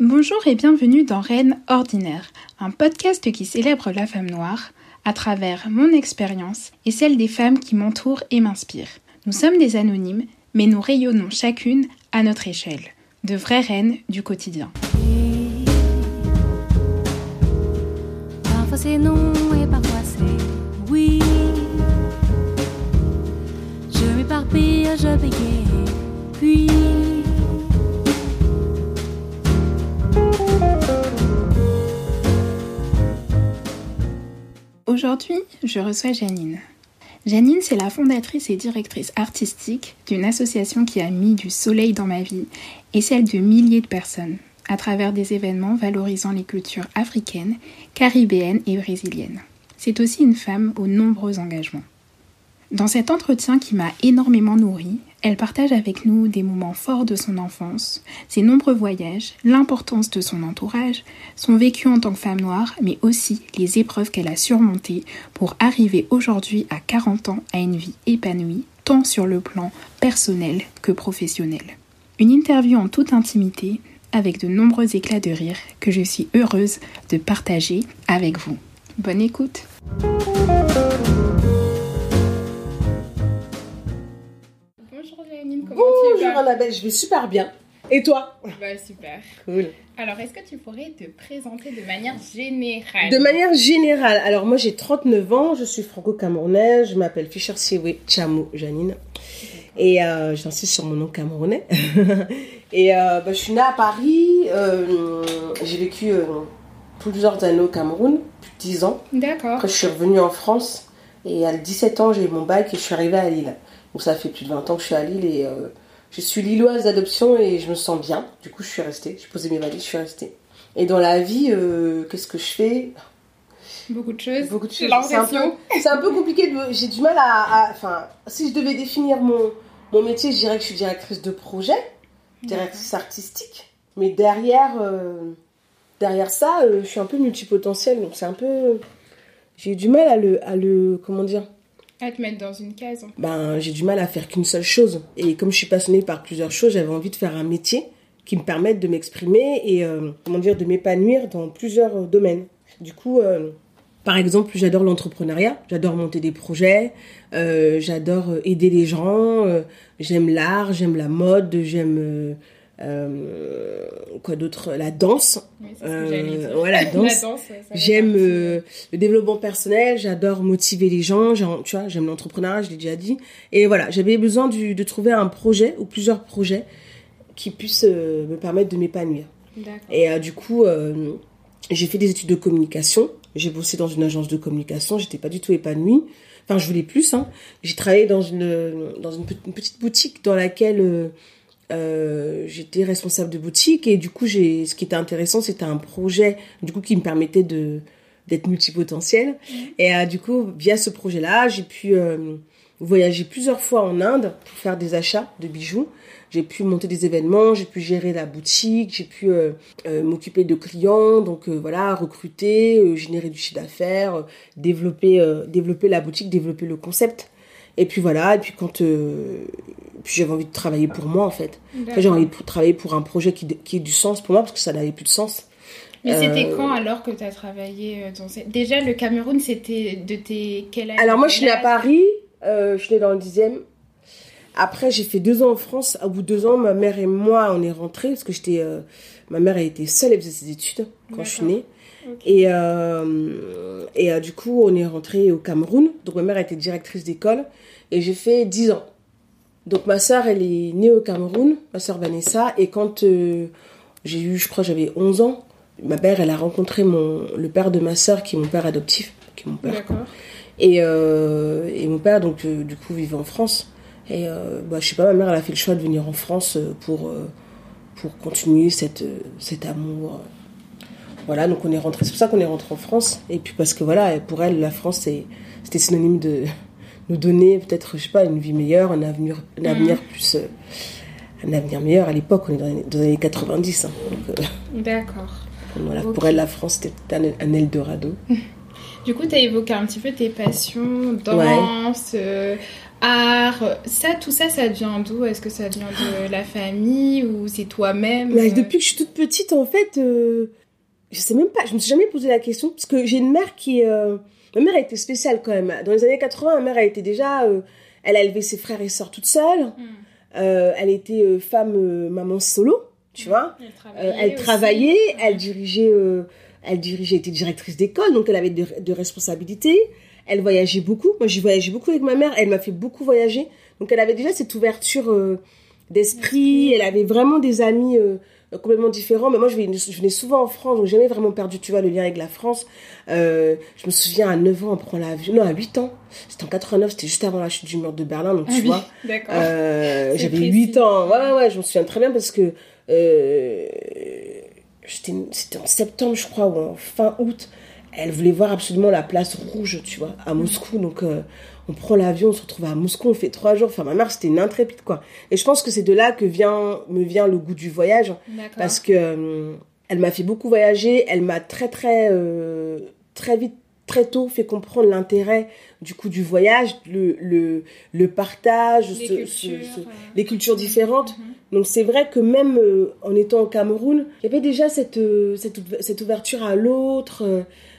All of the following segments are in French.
Bonjour et bienvenue dans Reine Ordinaire, un podcast qui célèbre la femme noire à travers mon expérience et celle des femmes qui m'entourent et m'inspirent. Nous sommes des anonymes, mais nous rayonnons chacune à notre échelle, de vraies reines du quotidien. Aujourd'hui, je reçois Janine. Janine, c'est la fondatrice et directrice artistique d'une association qui a mis du soleil dans ma vie et celle de milliers de personnes à travers des événements valorisant les cultures africaines, caribéennes et brésiliennes. C'est aussi une femme aux nombreux engagements. Dans cet entretien qui m'a énormément nourrie, elle partage avec nous des moments forts de son enfance, ses nombreux voyages, l'importance de son entourage, son vécu en tant que femme noire, mais aussi les épreuves qu'elle a surmontées pour arriver aujourd'hui à 40 ans à une vie épanouie, tant sur le plan personnel que professionnel. Une interview en toute intimité, avec de nombreux éclats de rire que je suis heureuse de partager avec vous. Bonne écoute Bonjour vas Annabelle, je vais super bien. Et toi Bah super. Cool. Alors, est-ce que tu pourrais te présenter de manière générale? De manière générale, alors moi j'ai 39 ans, je suis franco-camerounaise, je m'appelle Fischer Siwe Chamo Janine. Et euh, j'insiste sur mon nom camerounais. et euh, bah, je suis née à Paris, euh, j'ai vécu euh, plusieurs années au Cameroun, plus de 10 ans. D'accord. Après je suis revenue en France et à 17 ans j'ai eu mon bac et je suis arrivée à Lille. Donc ça fait plus de 20 ans que je suis à Lille et euh, je suis lilloise d'adoption et je me sens bien. Du coup je suis restée, j'ai posé mes valises, je suis restée. Et dans la vie, euh, qu'est-ce que je fais? Beaucoup de choses. Beaucoup de choses. C'est un, peu, un compliqué. de- J'ai du mal à, Enfin, si je devais définir mon, mon métier, je dirais que je suis directrice de projet, directrice artistique. Mais derrière, euh, derrière ça, je suis un peu multipotentielle. Donc c'est un peu. J'ai du mal à le, à le. Comment dire À te mettre dans une case. ben, j'ai du mal à faire qu'une seule chose. Et comme je suis passionnée par plusieurs choses, j'avais envie de faire un métier qui me permette de m'exprimer et euh, comment dire de m'épanouir dans plusieurs domaines. Du coup, euh, par exemple, j'adore l'entrepreneuriat, j'adore monter des projets, euh, j'adore aider les gens, j'aime l'art, j'aime la mode, j'aime euh, quoi d'autre, la danse. Oui, Euh, La danse. J'aime euh, le développement personnel, j'adore motiver les gens, tu vois, j'aime l'entrepreneuriat, je l'ai déjà dit. Et voilà, j'avais besoin du- de trouver un projet ou plusieurs projets qui puissent me permettre de m'épanouir. Et du coup, j'ai fait des études de communication. J'ai bossé dans une agence de communication. J'étais pas du tout épanouie. Enfin, je voulais plus. Hein. J'ai travaillé dans une dans une petite boutique dans laquelle euh, j'étais responsable de boutique. Et du coup, j'ai ce qui était intéressant, c'était un projet du coup qui me permettait de d'être multipotentiel. Et euh, du coup, via ce projet-là, j'ai pu euh, voyager plusieurs fois en Inde pour faire des achats de bijoux. J'ai pu monter des événements, j'ai pu gérer la boutique, j'ai pu euh, euh, m'occuper de clients, donc euh, voilà, recruter, euh, générer du chiffre d'affaires, euh, développer, euh, développer la boutique, développer le concept. Et puis voilà, et puis quand euh, puis j'avais envie de travailler pour moi en fait. Après, j'ai envie de travailler pour un projet qui, qui ait du sens pour moi parce que ça n'avait plus de sens. Mais c'était Euh, quand alors que tu as travaillé euh, dans. Déjà, le Cameroun, c'était de tes... Quel âge Alors moi je suis née à Paris, euh, je suis née dans le dixième. Après j'ai fait deux ans en France. Au bout de deux ans, ma mère et moi on est rentrés parce que j'étais, euh, ma mère elle était seule, elle faisait ses études quand je suis née. Et, euh, et euh, du coup on est rentré au Cameroun. Donc ma mère était directrice d'école et j'ai fait dix ans. Donc ma sœur elle est née au Cameroun, ma sœur Vanessa. Et quand euh, j'ai eu, je crois j'avais 11 ans, ma mère elle a rencontré mon, le père de ma sœur qui est mon père adoptif, qui est mon père. D'accord. Et, euh, et mon père, donc, euh, du coup, vivait en France. Et bah, je sais pas, ma mère, elle a fait le choix de venir en France pour, pour continuer cette, cet amour. Voilà, donc on est rentré. C'est pour ça qu'on est rentré en France. Et puis parce que voilà, pour elle, la France, c'est- c'était synonyme de nous donner peut-être, je sais pas, une vie meilleure, un avenir, un avenir plus. euh, un avenir meilleur. À l'époque, on est dans les, dans les années 90. hein. euh, D'accord. voilà, pour elle, la France, c'était un, un Eldorado. Du coup, tu as évoqué un petit peu tes passions, danse, euh, art. Ça, tout ça, ça vient d'où? Est-ce que ça vient de la famille ou c'est toi-même? Mais depuis que je suis toute petite, en fait, je sais même pas, je me suis jamais posé la question parce que j'ai une mère qui, euh, ma mère a été spéciale quand même. Dans les années 80, ma mère a été déjà, euh, elle a élevé ses frères et sœurs toute seule. Hmm. Euh, elle était euh, femme maman solo, tu vois. Elle travaillait. elle travaillait, elle dirigeait, elle dirigeait, était directrice d'école, donc elle avait de, de responsabilités. Elle voyageait beaucoup. Moi, j'ai voyagé beaucoup avec ma mère. Elle m'a fait beaucoup voyager. Donc, elle avait déjà cette ouverture d'esprit. Elle avait vraiment des amis complètement différents. Mais moi, je venais, je venais souvent en France, donc j'ai jamais vraiment perdu, tu vois, le lien avec la France. Euh, je me souviens, à 9 ans, on prend l'avion. Non, à 8 ans. C'était en 89, c'était juste avant la chute du mur de Berlin, donc Ah tu vois. D'accord. Euh, J'avais précis. 8 ans. Ouais, ouais, ouais, je me souviens très bien parce que euh, c'était en septembre, je crois, ou en fin août. Elle voulait voir absolument la place rouge, tu vois, à Moscou. Donc, euh, on prend l'avion, on se retrouve à Moscou, on fait trois jours. Enfin, ma mère, c'était une intrépide, quoi. Et je pense que c'est de là que vient, me vient le goût du voyage. Parce que euh, elle m'a fait beaucoup voyager, elle m'a très très euh, très vite très tôt fait comprendre l'intérêt du coup du voyage, le le, le partage, Les ce- cultures, ce- ce- euh, les cultures différentes. Mhm. Donc c'est vrai que même euh, en étant au Cameroun, il y avait déjà cette cette, cette ouverture à l'autre,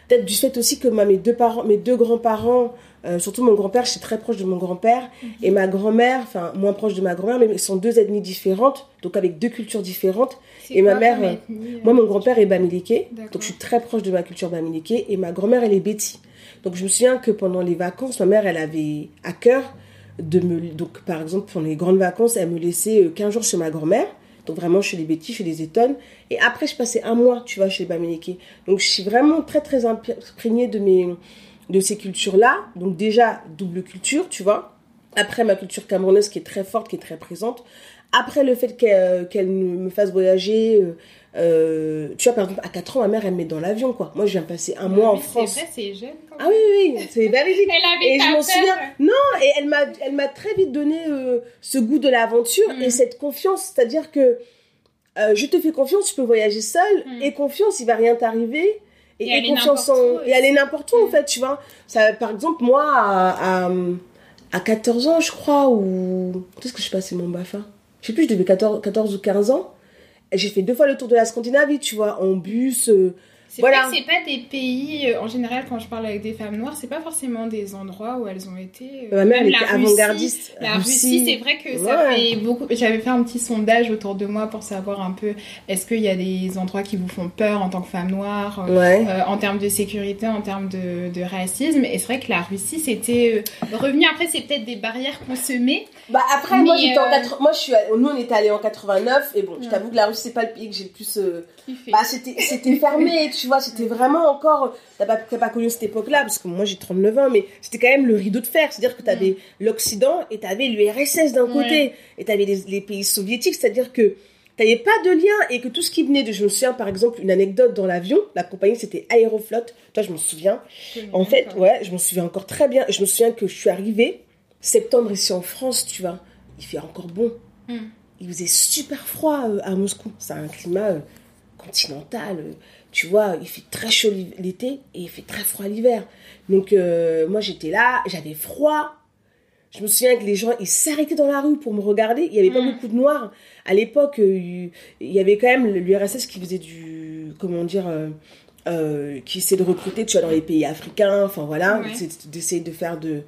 peut-être du fait aussi que ma- mes deux parents, mes deux grands-parents euh, surtout mon grand-père, j'étais très proche de mon grand-père, Mhm. et ma grand-mère, enfin moins proche de ma grand-mère, mais ils sont deux ethnies différentes, donc avec deux cultures différentes. Et ma mère, euh, euh, Moi, mon grand-père est bamiliké, donc je suis très proche de ma culture bamiliké, et ma grand-mère, elle est Betty. Donc je me souviens que pendant les vacances, ma mère, elle avait à cœur de me... Donc par exemple, pendant les grandes vacances, elle me laissait euh, 15 jours chez ma grand-mère, donc vraiment chez les Betty, chez les Étonnes, et après je passais un mois, tu vois, chez les bamiliké. Donc je suis vraiment très très imprégnée de, mes... de ces cultures-là, donc déjà double culture, tu vois. Après ma culture camerounaise qui est très forte, qui est très présente. Après le fait qu'elle qu'elle me fasse voyager, euh, euh, tu vois, par exemple, à 4 ans, ma mère, elle me met dans l'avion, quoi. Moi, je viens passer un mois en France. C'est vrai, c'est jeune. quand Ah oui, oui, oui, c'est. Elle avait Et pas je m'en souviens. Non, et elle m'a, elle m'a très vite donné euh, ce goût de l'aventure Mm. et cette confiance. C'est-à-dire que euh, je te fais confiance, tu peux voyager seule Mm. et confiance, il va rien t'arriver. Et, Et et aller confiance n'importe en. où Et aller aussi. n'importe où, en Mm. fait, tu vois. Ça, par exemple, moi, à, à, à 14 ans, je crois, ou. Qu'est-ce que je passais mon BAFA? Je sais plus, je devais 14, 14 ou 15 ans. J'ai fait deux fois le tour de la Scandinavie, tu vois, en bus. euh, C'est Voilà. vrai que c'est pas des pays, euh, en général, quand je parle avec des femmes noires, c'est pas forcément des endroits où elles ont été. euh, Ma mère, elle était avant-gardiste. La Russie, c'est vrai que ça Ouais. fait beaucoup. J'avais fait un petit sondage autour de moi pour savoir un peu est-ce qu'il y a des endroits qui vous font peur en tant que femme noire, euh, Ouais. euh, en termes de sécurité, en termes de, de racisme. Et c'est vrai que la Russie, c'était euh, revenu. Après, c'est peut-être des barrières qu'on se met. Bah après, moi j'étais en euh, 80 moi je suis, nous on était allés en 89 et bon, je t'avoue que la Russie c'est pas le pays que j'ai le plus. euh. Bah c'était, c'était fermé, tu vois, c'était vraiment encore. T'as pas, t'as pas connu cette époque-là parce que moi j'ai 39 ans, mais c'était quand même le rideau de fer, c'est-à-dire que t'avais l'Occident et t'avais l'URSS d'un côté et t'avais les, les pays soviétiques, c'est-à-dire que t'avais pas de lien et que tout ce qui venait de. Je me souviens par exemple une anecdote dans l'avion, la compagnie c'était Aeroflot, toi je m'en souviens. En fait, ouais, je m'en souviens encore très bien. Je me souviens que je suis arrivée septembre ici en France, tu vois. Il fait encore bon. Mm. Il faisait super froid euh, à Moscou. C'est un climat euh, continental. euh, tu vois, il fait très chaud l'été et il fait très froid l'hiver. Donc euh, moi j'étais là, j'avais froid. Je me souviens que les gens ils s'arrêtaient dans la rue pour me regarder. Il y avait pas Mm. beaucoup de noirs à l'époque. euh, il y avait quand même l'URSS qui faisait du comment dire. euh, qui essaie de recruter, tu vois, dans les pays africains, enfin voilà, Ouais. d'essayer de faire de...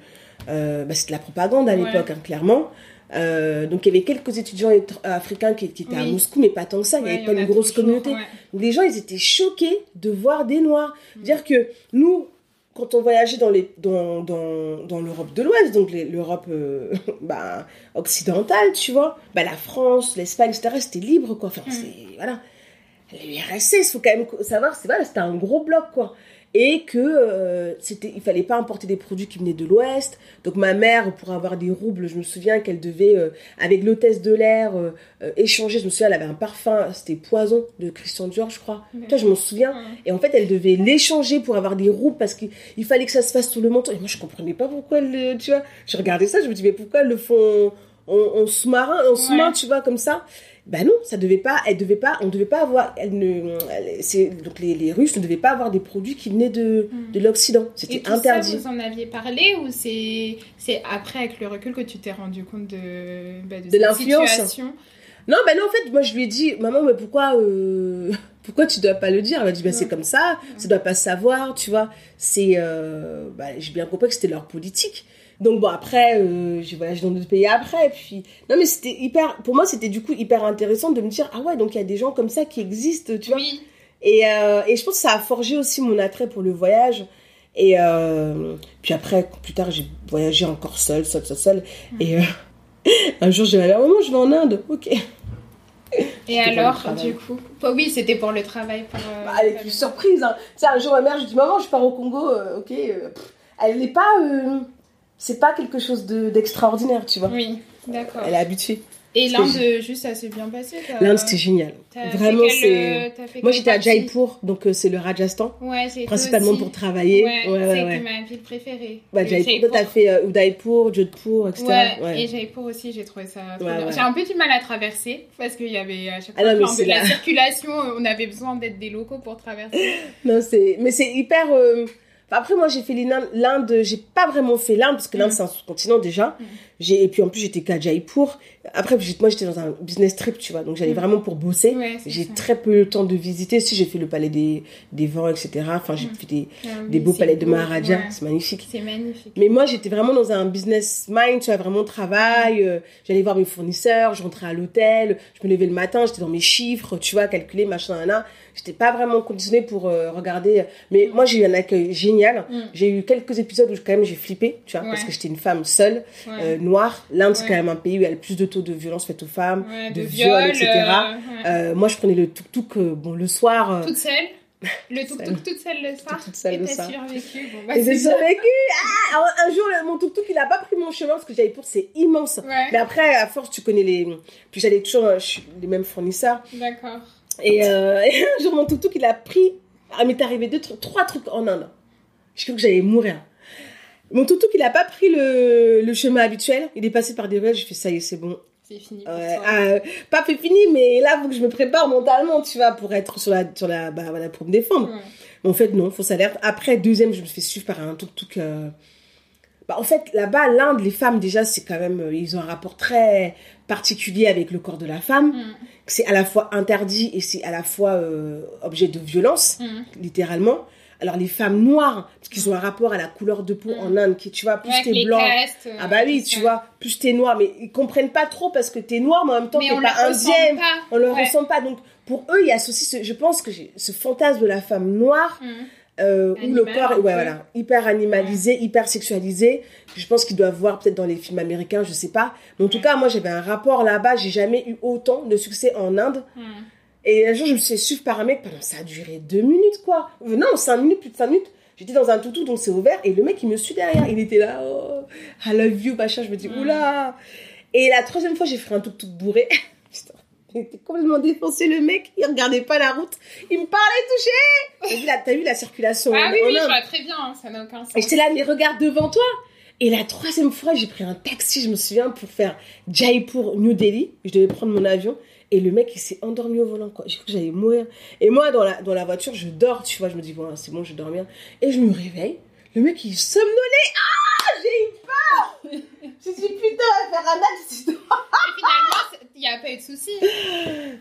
Euh, bah, c'est de la propagande à Ouais. l'époque, hein, clairement. Euh, donc il y avait quelques étudiants africains qui, qui étaient à. Moscou, mais pas tant que ça, il n'y avait pas une grosse toujours, communauté. ouais. Les gens, ils étaient choqués de voir des Noirs. Mm. Dire que nous, quand on voyageait dans, les, dans, dans, dans l'Europe de l'Ouest, donc les- l'Europe euh, bah, occidentale, tu vois, bah, la France, l'Espagne, etc., c'était libre, quoi. Enfin, Mm. c'est... Voilà. L'URSS, il faut quand même savoir, c'est voilà, c'était un gros bloc, quoi. Et que euh, c'était, il fallait pas importer des produits qui venaient de l'Ouest. Donc ma mère, pour avoir des roubles, je me souviens qu'elle devait, euh, avec l'hôtesse de l'air, euh, euh, échanger. Je me souviens, elle avait un parfum, c'était Poison de Christian Dior, je crois. Ouais. Toi, je m'en souviens. Et en fait, elle devait l'échanger pour avoir des roubles parce qu'il il fallait que ça se fasse sur le menton. Et moi, je comprenais pas pourquoi elle, le- tu vois. Je regardais ça, je me dis, mais pourquoi elles le font en, en sous-marin, en sous-main, Ouais. tu vois, comme ça. Ben non, ça devait pas, elle devait pas, on devait pas avoir, elle ne, elle- donc les, les Russes ne devaient pas avoir des produits qui venaient de, de l'Occident. C'était interdit. ça, vous en aviez parlé ou c'est après, avec le recul, que tu t'es rendu compte de, bah, de, l'influence. situation? Non, ben non, en fait, moi je lui ai dit, maman, mais pourquoi, euh, pourquoi tu dois pas le dire? Elle m'a dit, ben c'est comme ça, tu dois pas savoir, tu vois. C'est, euh, bah, j'ai bien compris que c'était leur politique. Donc bon, après, euh, j'ai voyagé dans d'autres pays après, puis non, mais c'était hyper, pour moi, c'était du coup hyper intéressant de me dire, ah ouais, donc il y a des gens comme ça qui existent, tu vois. Oui. Et, euh, et je pense que ça a forgé aussi mon attrait pour le voyage. Et euh, puis après, plus tard, j'ai voyagé encore seule, seule, seule, seule. Et un jour, j'ai dit, alors maman, je vais en Inde. Ok. Et alors, du coup? Bah Oui, c'était pour le travail. Pour, Bah, avec une surprise. Hein. Tu sais, un jour, ma mère, je dis, maman, je pars au Congo. ok. pff, elle n'est pas. C'est pas quelque chose de- d'extraordinaire, tu vois. Oui, d'accord. Elle est habituée. Et que l'Inde, juste, ça s'est bien passé L'Inde, c'était génial. Vraiment, c'est. euh, Moi, j'étais à Jaipur, donc euh, c'est le Rajasthan. Ouais, j'ai Principalement aussi. pour travailler. Ouais, ouais, ouais. ouais. ma ville préférée. Bah, Jaipur, toi, t'as fait euh, Udaipur, Jodhpur, etc. Ouais, et Jaipur aussi, j'ai trouvé ça trop Ouais, bien. ouais. J'ai un peu du mal à traverser parce qu'il y avait à chaque Ah fois non, mais de la la- circulation, on avait besoin d'être des locaux pour traverser. Non, c'est. Mais c'est hyper. euh, après, moi, j'ai fait l'Inde. l'Inde, J'ai pas vraiment fait l'Inde, parce que l'Inde, Mm. c'est un sous-continent déjà. Mm. J'ai... Et puis, en plus, j'étais qu'à Jaipur. Après, moi, j'étais dans un business trip, tu vois. Donc, j'allais Mm. vraiment pour bosser. Ouais, J'ai ça. très peu le temps de visiter. Si, j'ai fait le palais des, des vents, etc. Enfin, j'ai Mm. fait des, Ah oui, des beaux palais de Maharaja. ouais. C'est magnifique. C'est magnifique. Mais moi, j'étais vraiment dans un business mind, tu vois, vraiment travail. euh, J'allais voir mes fournisseurs, je rentrais à l'hôtel, je me levais le matin, j'étais dans mes chiffres, tu vois, calculer, machin, nan, J'étais pas vraiment conditionnée pour euh, regarder. Mais moi, j'ai eu un accueil génial. Mm. J'ai eu quelques épisodes où quand même j'ai flippé, tu vois, parce que j'étais une femme seule, euh, L'Inde, c'est quand même un pays où il y a le plus de taux de violence faite aux femmes, de, de viol, viol, etc. euh. Euh, moi, je prenais le tuk-tuk, euh, bon, le soir. Toute seule Le tuk-tuk toute seule le soir toute seule Et t'as survécu Bon, bah, et j'ai survécu. Ah un jour, le- mon tuk-tuk, il a pas pris mon chemin parce que j'avais pour, c'est immense. Ouais, Mais après, à force, tu connais les. Puis j'allais toujours les mêmes fournisseurs. d'accord. Et, euh, et un jour, mon tuk-tuk, il a pris. Ah, mais t'es arrivé deux, tr- trois trucs en Inde. Je cru que j'allais mourir. Mon tuk-tuk, il a pas pris le, le chemin habituel. Il est passé par des ruelles. J'ai fait ça y est, c'est bon. C'est fini pour Ouais, toi. ah, pas fait fini, mais là, faut que je me prépare mentalement, tu vois, pour être sur la, sur la, bah, voilà, pour me défendre. Ouais. Mais en fait, non, fausse alerte. Après, deuxième, je me fais suivre par un tuk-tuk. euh, Bah, en fait, là-bas, l'Inde, les femmes, déjà, c'est quand même. euh, Ils ont un rapport très particulier avec le corps de la femme. Mm. C'est à la fois interdit et c'est à la fois euh, objet de violence, Mm. littéralement. Alors, les femmes noires, parce qu'ils ont un rapport à la couleur de peau Mm. en Inde, qui, tu vois, plus Ouais, t'es blanc. castes, euh, Ah bah oui, tu ça. vois, plus t'es noir, mais ils comprennent pas trop parce que t'es noir, mais en même temps t'es pas indienne, on le Ouais. ressent pas. Donc pour eux, il y a ceci, ce- je pense que ce fantasme de la femme noire Mm. euh, où le corps, ouais voilà, hyper animalisé, hyper sexualisé. Je pense qu'ils doivent voir peut-être dans les films américains, je sais pas. Mais en tout Ouais. cas, moi j'avais un rapport là-bas, j'ai jamais eu autant de succès en Inde. Et un jour, je me suis fait suivre par un mec, pendant ça a duré deux minutes quoi. Non, cinq minutes, plus de cinq minutes. J'étais dans un toutou, donc c'est ouvert, et le mec il me suit derrière. Il était là, oh, I love you, machin. Je me dis, oula. Et la troisième fois, j'ai fait un tuk-tuk bourré. Putain, il était complètement défoncé, le mec. Il regardait pas la route. Il me parlait touché. T'as vu la circulation Ah oui, oui, je vois très bien, hein, ça n'a aucun sens. Et j'étais là, mais regarde devant toi. Et la troisième fois, j'ai pris un taxi, je me souviens, pour faire Jaipur, New Delhi. Je devais prendre mon avion. Et le mec, il s'est endormi au volant, quoi. J'ai cru que j'allais mourir. Et moi, dans la, dans la voiture, je dors, tu vois. Je me dis, bon, c'est bon, je vais dormir. Et je me réveille. Le mec, il somnolait. Ah, j'ai eu peur. je me suis dit, putain, on va faire un accident. Et finalement, il n'y a pas eu de souci.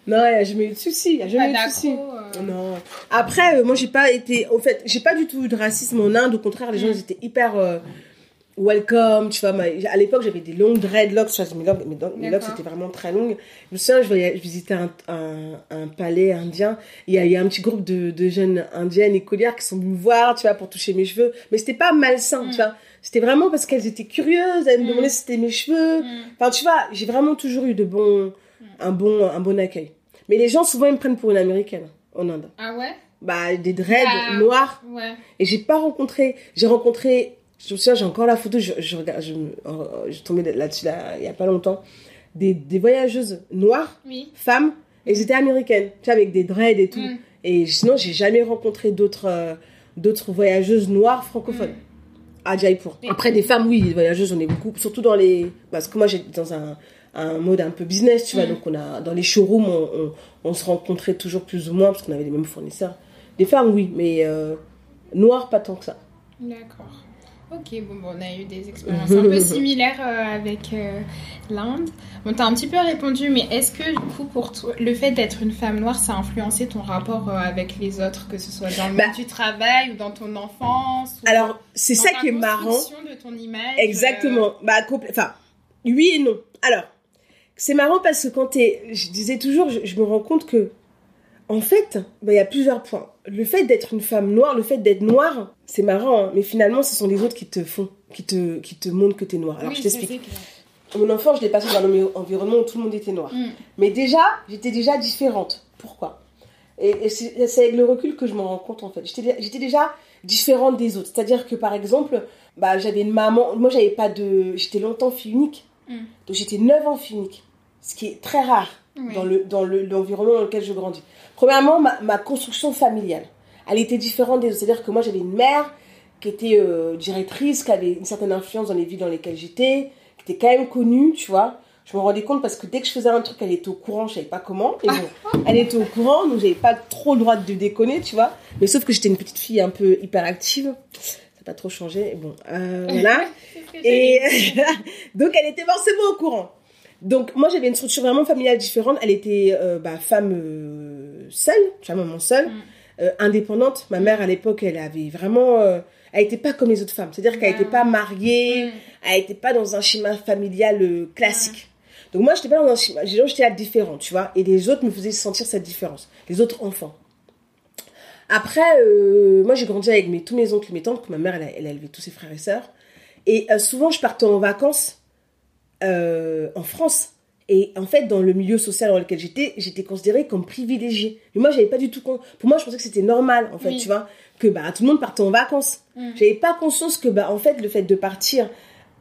Non, il n'y a jamais eu de souci. Il n'y a jamais eu de souci. d'accro. euh. Non. Après, euh, moi, j'ai pas été. En fait, j'ai pas du tout eu de racisme en Inde. Au contraire, les gens, Mm. ils étaient hyper euh, welcome. Tu vois, ma- à l'époque, j'avais des longues dreadlocks. Tu vois, mes mes locks étaient vraiment très longues. Je me souviens, je, voyais- je visitais un, un, un palais indien. Il y, a, il y a un petit groupe de, de jeunes indiennes écolières qui sont venus me voir, tu vois, pour toucher mes cheveux. Mais c'était pas malsain, Mm. tu vois. C'était vraiment parce qu'elles étaient curieuses. Elles me Mm. demandaient si c'était mes cheveux. Mm. Enfin, tu vois, j'ai vraiment toujours eu de bons, un bon, un bon accueil. Mais les gens, souvent, ils me prennent pour une américaine en Inde. Ah ouais? Bah, des dreads Ah. noirs. Ouais. Et j'ai pas rencontré, j'ai rencontré, je me souviens, j'ai encore la photo, je, je regarde, je, euh, je tombée là-dessus là, il y a pas longtemps. Des, des voyageuses noires, Oui. femmes, et elles étaient américaines, tu vois, avec des dreads et tout. Mm. Et sinon, j'ai jamais rencontré d'autres, euh, d'autres voyageuses noires francophones. à Jaipur. Après, des femmes, oui, des voyageuses, j'en ai beaucoup. Surtout dans les. Parce que moi, j'étais dans un, un mode un peu business, tu vois. Mm. Donc, on a, dans les showrooms, on, on, on se rencontrait toujours plus ou moins parce qu'on avait les mêmes fournisseurs. Des femmes, oui, mais euh, noires, pas tant que ça. D'accord. Ok, bon, bon, on a eu des expériences un peu similaires euh, avec euh, l'Inde. Bon, t'as un petit peu répondu, mais est-ce que du coup, pour toi, le fait d'être une femme noire, ça a influencé ton rapport euh, avec les autres, que ce soit dans le Bah. monde du travail ou dans ton enfance ou Alors, c'est ça qui est marrant. de ton image Exactement. Bah, enfin, oui et non. Alors, c'est marrant parce que quand t'es, je disais toujours, je, je me rends compte que, en fait, bah, il y a plusieurs points. Le fait d'être une femme noire, le fait d'être noire, c'est marrant, hein, mais finalement, ce sont les autres qui te font, qui te, qui te montrent que t'es noire. Alors, Oui, je t'explique. Mon enfant, je l'ai passé dans un environnement où tout le monde était noir. Mm. Mais déjà, j'étais déjà différente. Pourquoi? Et, et c'est avec le recul que je me rends compte, en fait. J'étais j'étais déjà différente des autres. C'est-à-dire que, par exemple, bah, j'avais une maman... Moi, j'avais pas de... J'étais longtemps fille unique. Mm. Donc, j'étais 9 ans fille unique. Ce qui est très rare Oui. dans le dans le- l'environnement dans lequel je grandis. Premièrement, ma, ma construction familiale, elle était différente des. C'est-à-dire que moi, j'avais une mère qui était euh, directrice, qui avait une certaine influence dans les villes dans lesquelles j'étais, qui était quand même connue, tu vois. Je me rendais compte parce que dès que je faisais un truc, elle était au courant, je savais pas comment. Et bon, elle était au courant, donc j'avais pas trop le droit de déconner, tu vois. Mais sauf que j'étais une petite fille un peu hyperactive. Ça n'a pas trop changé. Bon, euh, voilà. Et donc, elle était forcément au courant. Donc, moi, j'avais une structure vraiment familiale différente. Elle était euh, bah, femme euh, seule, tu vois, maman seule, Mm. euh, indépendante. Ma mère, à l'époque, elle avait vraiment... elle n'était pas comme les autres femmes. C'est-à-dire qu'elle n'était pas mariée, Mm. elle n'était pas dans un schéma familial classique. Donc, moi, je n'étais pas dans un schéma... J'étais différente, tu vois. Et les autres me faisaient sentir cette différence. Les autres enfants. Après, moi j'ai grandi avec mes, tous mes oncles et mes tantes, que ma mère elle a, elle a élevé tous ses frères et sœurs. Et souvent je partais en vacances euh, en France. Et en fait, dans le milieu social dans lequel j'étais, j'étais considérée comme privilégiée. Mais moi, j'avais pas du tout. con- Pour moi, je pensais que c'était normal, en fait, Oui. tu vois, que bah tout le monde partait en vacances. Mm. J'avais pas conscience que bah en fait, le fait de partir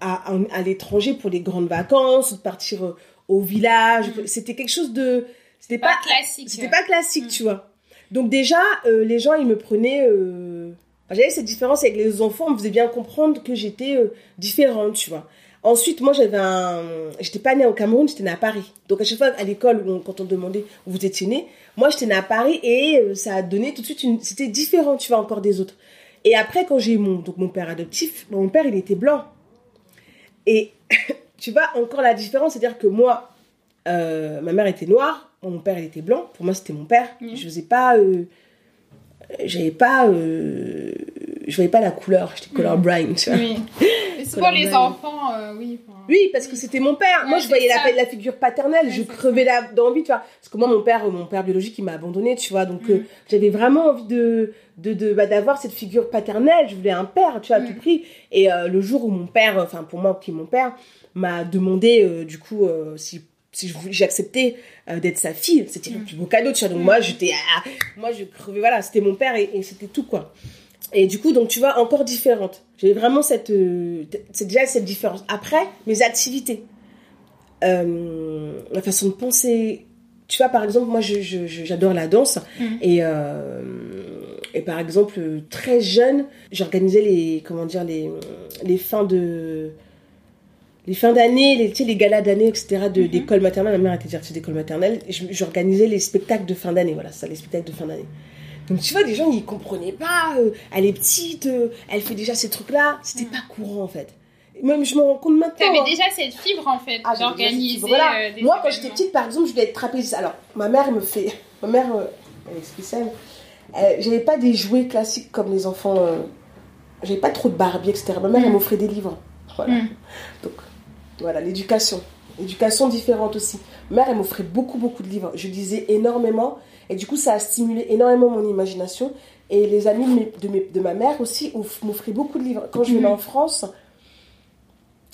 à, à, à l'étranger pour les grandes vacances, ou de partir euh, au village, Mm. c'était quelque chose de, c'était Pas pas classique. c'était pas classique, Mm. tu vois. Donc déjà, euh, les gens, ils me prenaient... euh, J'avais cette différence avec les enfants, on me faisait bien comprendre que j'étais différente, tu vois. Ensuite, moi, j'avais un... J'étais pas née au Cameroun, j'étais née à Paris. Donc à chaque fois, à l'école, quand on demandait où vous étiez née, moi, j'étais née à Paris et euh, ça a donné tout de suite une... C'était différent, tu vois, encore des autres. Et après, quand j'ai eu mon, donc, mon père adoptif, mon père, il était blanc. Et tu vois, encore la différence, c'est-à-dire que moi, euh, ma mère était noire, mon père, il était blanc. Pour moi, c'était mon père. Mhm. Je faisais pas... euh, J'avais pas... euh, je voyais pas la couleur, j'étais colorblind, tu vois. Oui. Et souvent, les enfants, euh, oui. enfin, Oui, parce que c'était mon père. Moi, je voyais la, la figure paternelle. Ouais, je crevais d'envie, tu vois. Parce que moi, mon père, mon père biologique, il m'a abandonné, tu vois. Donc, Mm. euh, j'avais vraiment envie de, de, de bah, d'avoir cette figure paternelle. Je voulais un père, tu vois, à Mm. tout prix. Et euh, le jour où mon père, enfin, pour moi, qui est mon père, m'a demandé, euh, du coup, euh, si si euh, d'être sa fille, c'était le Mm. plus beau cadeau, tu vois. Donc Mm. moi, j'étais, ah, moi, je crevais, voilà, c'était mon père et, et c'était tout, quoi. Et du coup, donc tu vois, encore différente. J'ai vraiment cette, euh, c'est déjà cette différence. Après, mes activités, euh, la façon de penser. Tu vois, par exemple, moi, je, je- je- j'adore la danse. Mhm. Et, euh, et par exemple, très jeune, j'organisais les, comment dire, les, les fins de, les fins d'année, les, tu sais, les galas d'année, etc., de, Mhm. d'école maternelle. Ma mère était directrice d'école maternelle. J'organisais les spectacles de fin d'année. Voilà, ça, les spectacles de fin d'année. Donc tu vois, les gens, ils comprenaient pas. euh, elle est petite, euh, elle fait déjà ces trucs-là. C'était Mhm. pas courant, en fait. Même je me rends compte maintenant. T'avais hein. déjà cette fibre, en fait, Ah, d'organiser fibre-là. euh, des Moi, quand j'étais petite, par exemple, je voulais être trapéziste. Alors, ma mère me fait. Ma mère, elle est spéciale. J'avais pas des jouets classiques comme les enfants. J'avais pas trop de Barbie, etc. Ma mère, elle Mm. m'offrait des livres. Voilà. Mm. Donc, voilà, l'éducation. Éducation différente aussi. Ma mère, elle m'offrait beaucoup, beaucoup de livres. Je lisais énormément. Et du coup, ça a stimulé énormément mon imagination. Et les amis de, mes- de, mes- de ma mère aussi off- m'offraient beaucoup de livres. Quand je venais Mhm. en France,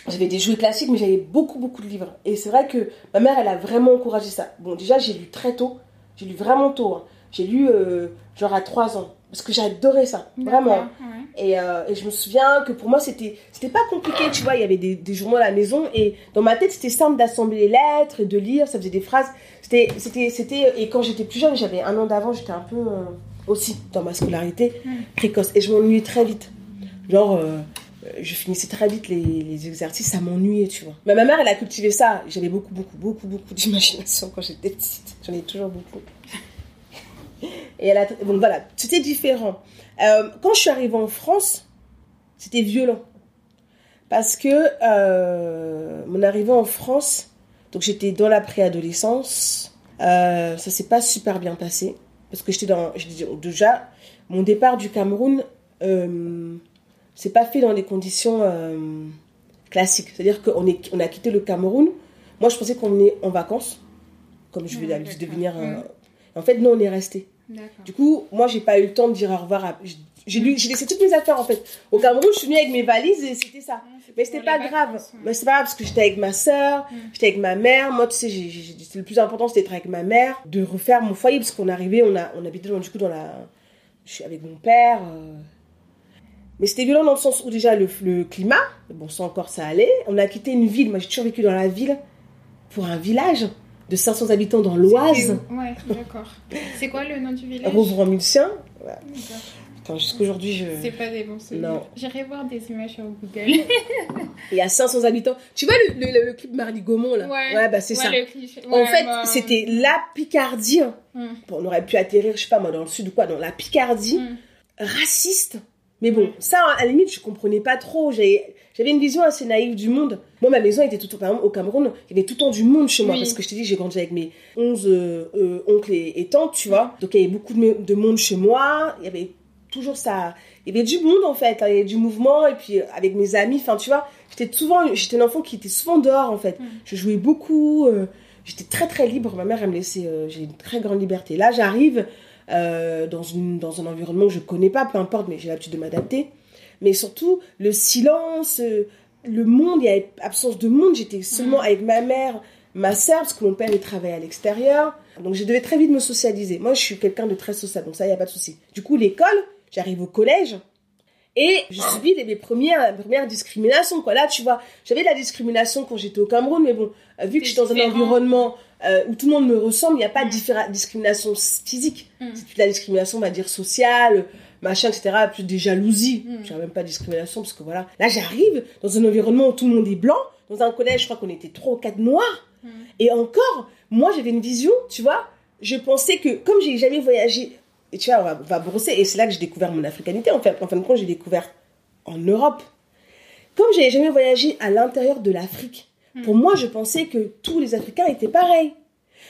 j'avais des jouets classiques, mais j'avais beaucoup, beaucoup de livres. Et c'est vrai que ma mère, elle a vraiment encouragé ça. Bon, déjà, j'ai lu très tôt. J'ai lu vraiment tôt. hein. J'ai lu euh, genre à 3 ans. Parce que j'adorais ça. Vraiment. D'accord, ouais. Et, euh, et je me souviens que pour moi, c'était c'était pas compliqué, tu vois. Il y avait des, des journaux à la maison et dans ma tête, c'était simple d'assembler les lettres et de lire. Ça faisait des phrases. C'était, c'était, c'était. Et quand j'étais plus jeune, j'avais un an d'avant, j'étais un peu euh, aussi dans ma scolarité précoce. Et je m'ennuyais très vite. Genre, euh, je finissais très vite les, les exercices, ça m'ennuyait, tu vois. Mais ma mère, elle a cultivé ça. J'avais beaucoup, beaucoup, beaucoup, beaucoup d'imagination quand j'étais petite. J'en ai toujours beaucoup. Et elle a... Donc voilà, c'était différent. Euh, quand je suis arrivée en France, c'était violent. Parce que euh, mon arrivée en France, donc j'étais dans la préadolescence, euh, ça s'est pas super bien passé. Parce que j'étais dans. Déjà, mon départ du Cameroun, euh, c'est pas fait dans des conditions euh, classiques. C'est-à-dire qu'on est, on a quitté le Cameroun. Moi, je pensais qu'on venait en vacances, comme je vais Ouais, l'habitude de d'accord. En fait, non, on est resté. Du coup, moi, j'ai pas eu le temps de dire au revoir. à- J'ai laissé toutes mes affaires en fait. Au Cameroun, je suis venue avec mes valises et c'était ça. Mais c'était pas grave. Mais c'est pas grave parce que j'étais avec ma soeur, Mm. j'étais avec ma mère. Moi, tu sais, le plus important c'était d'être avec ma mère, de refaire mon foyer parce qu'on arrivait, on a, on habitait dans, du coup dans la, je suis avec mon père. euh. Mais c'était violent dans le sens où déjà le, le climat, bon ça encore ça allait. On a quitté une ville. Moi, j'ai toujours vécu dans la ville pour un village de 500 habitants dans l'Oise, Ouais, d'accord. C'est quoi le nom du village? Rouvre-en-Mulcien. Attends, jusqu'aujourd'hui, je. C'est pas des bons souvenirs. Non. J'irai voir des images sur Google. Il y a 500 habitants. Tu vois le, le, le clip Marly Gaumont là? Ouais. bah c'est Ouais, ça. le. En Ouais, fait, bah, c'était la Picardie. Hmm. Bon, on aurait pu atterrir, je sais pas moi, dans le sud ou quoi, dans la Picardie, Hmm. raciste. Mais bon, Mm. ça, à la limite, je comprenais pas trop. J'avais j'avais une vision assez naïve du monde. Moi, ma maison était tout le temps, par exemple, au Cameroun, il y avait tout le temps du monde chez moi. Oui. Parce que je t'ai dit, j'ai grandi avec mes 11 euh, euh, oncles et, et tantes, tu vois. Donc, il y avait beaucoup de, de monde chez moi. Il y avait toujours ça. Il y avait du monde, en fait. hein. Il y avait du mouvement. Et puis, euh, avec mes amis, enfin, tu vois, j'étais souvent, j'étais un enfant qui était souvent dehors, en fait. Mm. Je jouais beaucoup. euh, j'étais très, très libre. Ma mère, elle me laissait, j'ai une très grande liberté. Là, j'arrive dans, une, dans un environnement que je connais pas, peu importe, mais j'ai l'habitude de m'adapter. Mais surtout, le silence, euh, le monde, il y avait absence de monde. J'étais seulement Mhm. avec ma mère, ma sœur, parce que mon père, il travaillait à l'extérieur. Donc, je devais très vite me socialiser. Moi, je suis quelqu'un de très social, donc ça, il n'y a pas de souci. Du coup, l'école, j'arrive au collège. Et je subis les- mes premières, mes premières discriminations. Quoi. Là, tu vois, j'avais de la discrimination quand j'étais au Cameroun, mais bon, euh, vu que je suis dans un environnement euh, où tout le monde me ressemble, il n'y a pas de Mm. discrimination physique. Mm. C'est plus de la discrimination, on va dire, sociale, machin, etc. Plus des jalousies. Mm. Je dirais même pas de discrimination, parce que voilà. Là, j'arrive dans un environnement où tout le monde est blanc. Dans un collège, je crois qu'on était trois ou quatre noirs. Mm. Et encore, moi, j'avais une vision, tu vois. Je pensais que, comme j'ai jamais voyagé, et tu vois, on va, on va brosser, et c'est là que j'ai découvert mon africanité. En fait, en fin de compte, j'ai découvert en Europe. Comme j'avais jamais voyagé à l'intérieur de l'Afrique, Mm. pour moi, je pensais que tous les Africains étaient pareils.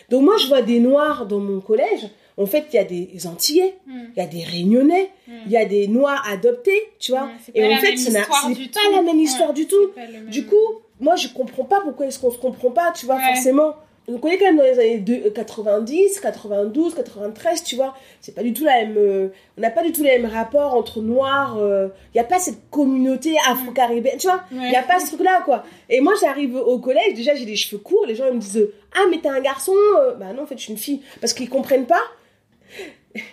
Donc moi, je vois des Noirs dans mon collège. En fait, il y a des Antillais, Hmm. il y a des Réunionnais, Hmm. il y a des Noirs adoptés, tu vois. C'est et en fait, même ce n'a- histoire ce n'est du pas la même histoire du tout. c'est même- Du coup, moi, je comprends pas pourquoi est-ce qu'on se comprend pas, tu vois, Ouais. forcément. Donc, on est quand même dans les années deux- euh, 90, 92, 93, tu vois. C'est pas du tout la même. euh, on n'a pas du tout les mêmes rapports entre noirs. Il n'y a pas cette communauté afro-caribéenne, tu vois. Il Ouais. n'y a pas ce truc-là, quoi. Et moi, j'arrive au collège, déjà, j'ai les cheveux courts. Les gens ils me disent Ah, mais t'es un garçon euh, Bah non, en fait, je suis une fille. Parce qu'ils comprennent pas.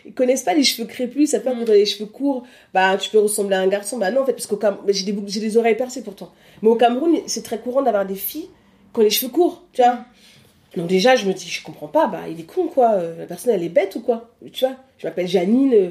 Ils connaissent pas les cheveux crépus, ça Mm. quand t'as les cheveux courts, bah tu peux ressembler à un garçon. Bah non, en fait, parce mais j'ai des, j'ai des oreilles percées pourtant. Mais au Cameroun, c'est très courant d'avoir des filles qui ont les cheveux courts, tu vois. Donc déjà, je me dis, je comprends pas, bah il est con quoi, euh, la personne elle est bête ou quoi, tu vois? Je m'appelle Janine. euh.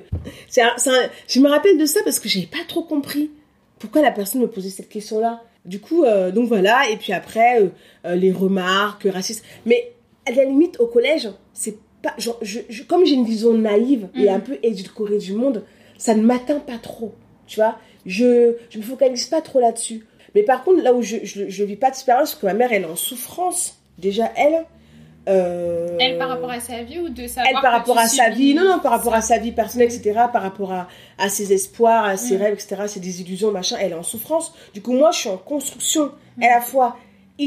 C'est un- c'est un- Je me rappelle de ça parce que j'avais pas trop compris pourquoi la personne me posait cette question-là. Du coup, euh, donc voilà, et puis après, euh, euh, les remarques racistes. Mais à la limite, au collège, c'est pas. genre, je, je- comme j'ai une vision naïve et Mhm. un peu édulcorée du monde, ça ne m'atteint pas trop. Tu vois je, je me focalise pas trop là-dessus. Mais par contre, là où je, je vis pas d'expérience, parce que ma mère, elle est en souffrance. Déjà, elle. euh, Elle par rapport à sa vie ou de savoir elle par rapport à sa vie, non, non, par rapport ça. à sa vie personnelle, etc., par rapport à, à ses espoirs, à ses Mm. rêves, etc., ses désillusions, machin, elle est en souffrance. Du coup, moi, je suis en construction, Mm. à la fois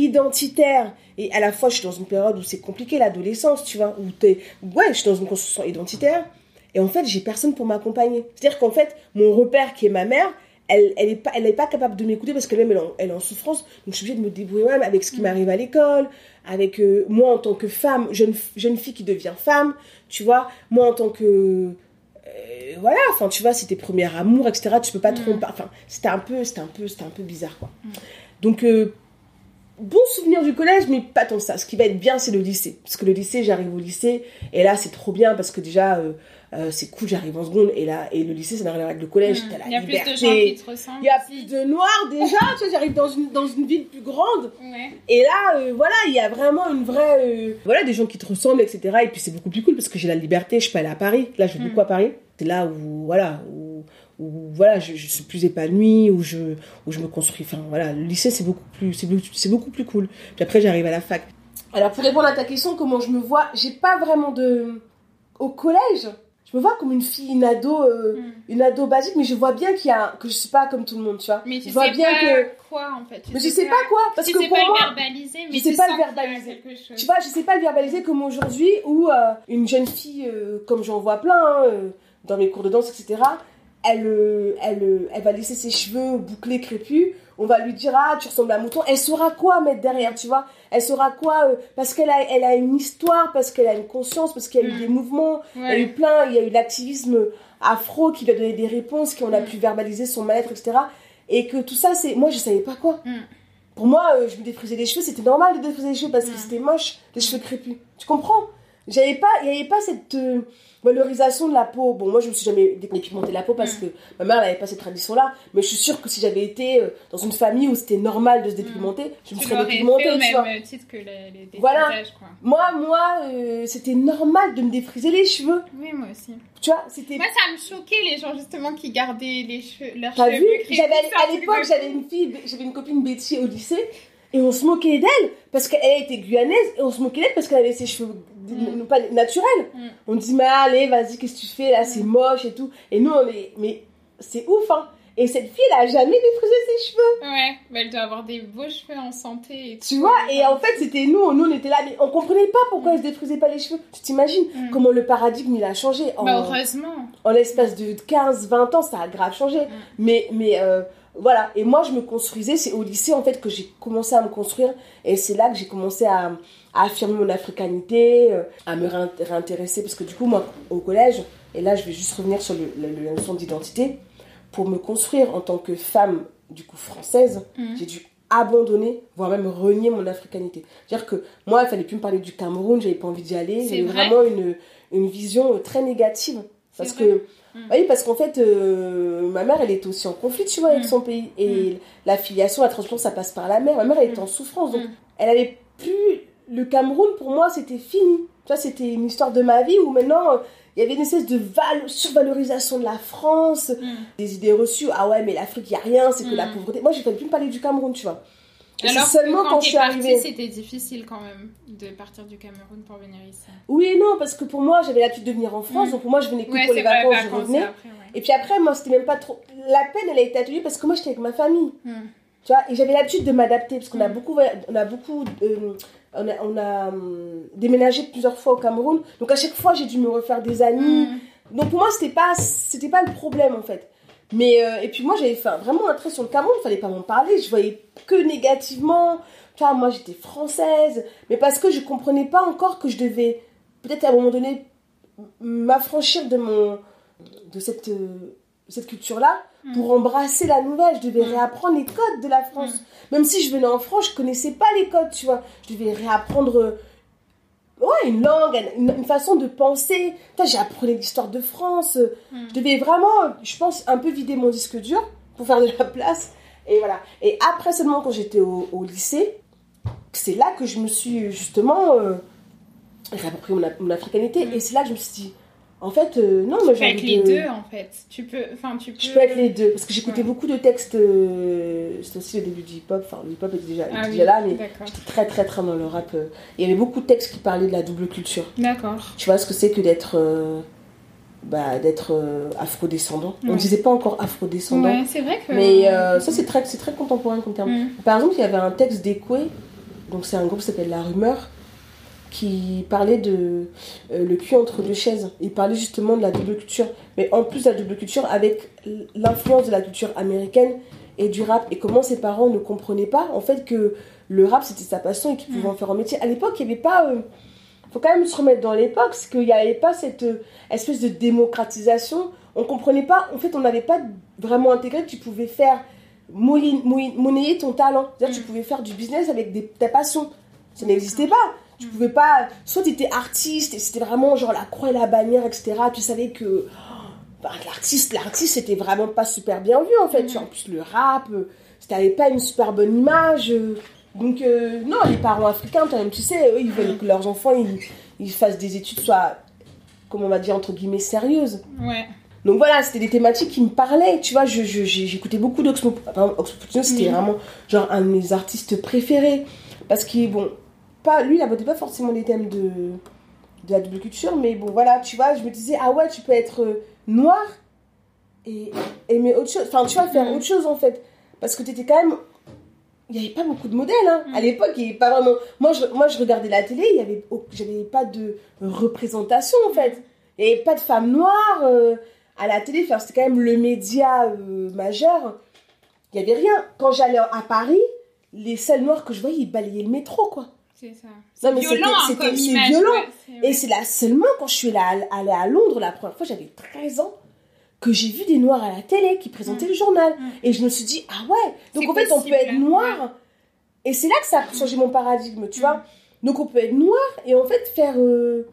identitaire, et à la fois, je suis dans une période où c'est compliqué, l'adolescence, tu vois, où t'es, ouais, je suis dans une construction identitaire, et en fait, j'ai personne pour m'accompagner. C'est-à-dire qu'en fait, mon repère, qui est ma mère, elle, elle est pas, elle est pas capable de m'écouter parce qu'elle-même, elle, est en- elle est en souffrance, donc je suis obligée de me débrouiller même avec ce qui Mm. m'arrive à l'école, avec euh, moi en tant que femme, jeune, jeune fille qui devient femme, tu vois, moi en tant que euh, voilà, enfin tu vois, c'était premier amour, etc. Tu peux pas trop, Mm. par- enfin c'était un peu, c'était un peu, c'était un peu bizarre quoi. Mm. Donc euh, bon souvenir du collège, mais pas tant ça. Ce qui va être bien, c'est le lycée, parce que le lycée, j'arrive au lycée et là c'est trop bien parce que déjà euh, euh, c'est cool, j'arrive en seconde. Et là, et le lycée, ça n'a rien à voir avec le collège. T'as la Il y a plus de gens qui te ressemblent. Il y a plus de noirs déjà, tu vois, j'arrive dans une, dans une ville plus grande. Ouais. Et là, euh, voilà, il y a vraiment une vraie. voilà, des gens qui te ressemblent, etc. Et puis c'est beaucoup plus cool parce que j'ai la liberté, je peux aller à Paris. Là, je vais Mm. beaucoup à Paris? C'est là où, voilà, où, où, voilà, je, je suis plus épanouie, où je, où je me construis. Enfin, voilà, le lycée, c'est beaucoup plus, c'est beaucoup, c'est beaucoup plus cool. Puis après, j'arrive à la fac. Alors, pour répondre à ta question, comment je me vois, j'ai pas vraiment de. Au collège, je me vois comme une fille, une ado, euh, Mm. une ado basique, mais je vois bien qu'il y a, que je suis pas comme tout le monde, tu vois. Mais tu je vois sais bien pas que. quoi en fait. Tu Mais je sais pas quoi, parce tu que sais pour pas moi. le verbaliser, mais sais tu pas le verbaliser. Tu vois, je sais pas le verbaliser comme aujourd'hui où euh, une jeune fille, euh, comme j'en vois plein hein, dans mes cours de danse, etc., elle, euh, elle, euh, elle va laisser ses cheveux bouclés, crépus. On va lui dire, ah, tu ressembles à un mouton. Elle saura quoi mettre derrière, tu vois? Elle saura quoi euh, Parce qu'elle a, elle a une histoire, parce qu'elle a une conscience, parce qu'il y a eu Mm. des mouvements, il y a eu Ouais. plein, il y a eu l'activisme afro qui lui a donné des réponses, qui on a Mm. pu verbaliser son mal-être, etc. Et que tout ça, c'est. Moi, je savais pas quoi. Mm. Pour moi, euh, je me défrisais les cheveux, c'était normal de défriser les cheveux parce que c'était moche, les cheveux crépus. Tu comprends? J'avais pas, il n'y avait pas cette euh, valorisation de la peau. Bon, moi, je me suis jamais dépigmenté la peau parce Mm. que ma mère n'avait pas cette tradition-là. Mais je suis sûre que si j'avais été euh, dans une famille où c'était normal de se dépigmenter, je me Tu serais dépigmentée, fait au tu vois. même titre que les, les Voilà. quoi. Moi, moi, euh, c'était normal de me défriser les cheveux. Oui, moi aussi. Tu vois, c'était Moi, ça me choquait les gens justement qui gardaient les cheveux, leurs T'as cheveux vu? à l'époque j'avais une fille, j'avais une copine Betty au lycée et on se moquait d'elle parce qu'elle était guyanaise et on se moquait d'elle parce qu'elle avait ses cheveux Mm. pas naturels. Mm. On dit mais allez vas-y qu'est-ce que tu fais là c'est moche et tout et nous on est mais c'est ouf hein. Et cette fille elle a jamais défrisé ses cheveux. Ouais, bah, elle doit avoir des beaux cheveux en santé et tout. Tu vois et en fait c'était nous nous on était là mais on comprenait pas pourquoi elle se défrisait pas les cheveux. Tu t'imagines Mm. comment le paradigme il a changé en, Bah, heureusement. en l'espace de 15-20 ans, ça a grave changé. Mm. Mais, mais euh, voilà, et moi je me construisais, c'est au lycée en fait que j'ai commencé à me construire, et c'est là que j'ai commencé à, à affirmer mon africanité, euh, à me réin- réintéresser, parce que du coup, moi au collège, et là je vais juste revenir sur le, le- la notion d'identité, pour me construire en tant que femme, du coup française, Mm. j'ai dû abandonner, voire même renier mon africanité. C'est-à-dire que moi, il fallait plus me parler du Cameroun, j'avais pas envie d'y aller, vrai vraiment une, une vision très négative. Parce C'est que, vrai. Mm. oui, parce qu'en fait, euh, ma mère, elle était aussi en conflit, tu vois, avec Mm. son pays. Et la filiation, la transmission, ça passe par la mère. Ma mère, elle était en souffrance, donc elle avait plus... Le Cameroun, pour moi, c'était fini. Tu vois, c'était une histoire de ma vie où maintenant, euh, il y avait une espèce de val- survalorisation de la France, Mm. des idées reçues. Ah ouais, mais l'Afrique, il n'y a rien, c'est que Mm. la pauvreté. Moi, je ne plus me parler du Cameroun, tu vois. Et Alors seulement que quand, quand je suis arrivée. c'était difficile quand même de partir du Cameroun pour venir ici. Oui et non, parce que pour moi, j'avais l'habitude de venir en France, Mm. donc pour moi, je venais que Ouais, pour les vrai, vacances, je vacances, revenais. et après, ouais. Et puis après, moi, c'était même pas trop. La peine, elle a été atténuée parce que moi, j'étais avec ma famille. Mm. Tu vois, et j'avais l'habitude de m'adapter parce qu'on a Mm. beaucoup, on a beaucoup, euh, on a, on a hum, déménagé plusieurs fois au Cameroun. Donc à chaque fois, j'ai dû me refaire des amis. Mm. Donc pour moi, c'était pas, c'était pas le problème en fait. Mais euh, et puis moi, j'avais fait vraiment un trait sur le Cameroun. Fallait pas m'en parler. Je voyais que négativement. Tu vois, moi, j'étais française, mais parce que je comprenais pas encore que je devais peut-être à un moment donné m'affranchir de mon, de cette, euh, cette culture-là Mm. Pour embrasser la nouvelle. Je devais Mm. réapprendre les codes de la France. Même si je venais en France, je connaissais pas les codes, tu vois. Je devais réapprendre euh, ouais, une langue, une, une façon de penser. Appris l'histoire de France. Mm. Je devais vraiment, je pense, un peu vider mon disque dur pour faire de la place. Et voilà. Et après seulement, quand j'étais au, au lycée, c'est là que je me suis justement euh, réapproprié mon, mon africanité. Mm. Et c'est là que je me suis dit, en fait, euh, non, Tu mais peux j'ai être envie les de... deux en fait. Tu peux, enfin tu peux. Je peux être les deux, parce que j'écoutais Ouais. beaucoup de textes, euh, c'était aussi le début du hip-hop, enfin le hip-hop était déjà, Ah était oui, déjà là, mais D'accord. très très très dans le rap. euh, Il y avait beaucoup de textes qui parlaient de la double culture. D'accord. Tu vois ce que c'est que d'être euh, bah, d'être euh, afro-descendant? On ne disait pas encore afro-descendant, Ouais, c'est vrai que. mais euh, ça c'est très, c'est très contemporain comme terme. Mm. Par exemple, il y avait un texte d'Ekwe, donc c'est un groupe qui s'appelle La Rumeur, qui parlait de euh, le cul entre deux chaises. Il parlait justement de la double culture, mais en plus de la double culture avec l'influence de la culture américaine et du rap, et comment ses parents ne comprenaient pas en fait que le rap c'était sa passion et qu'il pouvait Mm. en faire un métier. À l'époque, il n'y avait pas. euh, faut quand même se remettre dans l'époque, parce qu'il n'y avait pas cette euh, espèce de démocratisation. On comprenait pas, en fait, on n'avait pas vraiment intégré que tu pouvais faire monnayer ton talent. C'est-à-dire que tu Mm. pouvais faire du business avec des, ta passion. Ça n'existait pas. Tu pouvais pas. Soit tu étais artiste, et c'était vraiment genre la croix et la bannière, etc. Tu savais que. oh, bah, l'artiste, l'artiste, c'était vraiment pas super bien vu en fait. Vois, En plus, le rap, euh, c'était pas une super bonne image. euh. Donc, euh, non, les parents africains, toi-même, tu sais, eux, ils veulent que leurs enfants ils, ils fassent des études, soit, comment on va dire, entre guillemets, sérieuses. Ouais. Donc voilà, c'était des thématiques qui me parlaient, tu vois, je, je- j'écoutais beaucoup d'Oxmo enfin, Oxmo Puccino, c'était Mhm. vraiment genre un de mes artistes préférés, parce qu'il, bon, pas, lui, il abordait pas forcément les thèmes de, de la double culture, mais bon, voilà, tu vois, je me disais, ah ouais, tu peux être euh, noir et aimer autre chose, enfin, tu vois, faire Mhm. autre chose, en fait, parce que t'étais quand même... Il n'y avait pas beaucoup de modèles, hein. Mhm. à l'époque, il n'y avait pas vraiment... Moi je, moi, je regardais la télé, il y avait, j'avais pas de représentation, en fait. Il n'y avait pas de femmes noires euh, à la télé. Enfin, c'était quand même le média euh, majeur. Il n'y avait rien. Quand j'allais à Paris, les seuls noirs que je voyais, ils balayaient le métro, quoi. C'est ça. Mais violent, hein, c'était- comme c'est image. violent. ouais, c'est- Et c'est là seulement quand je suis allée à, allée à Londres la première fois, j'avais 13 ans, que j'ai vu des noirs à la télé qui présentaient Mm. le journal. Mm. Et je me suis dit, ah ouais, donc C'est en fait, on peut être noir. Et c'est là que ça a changé mon paradigme, tu vois. Donc on peut être noir et en fait faire, euh,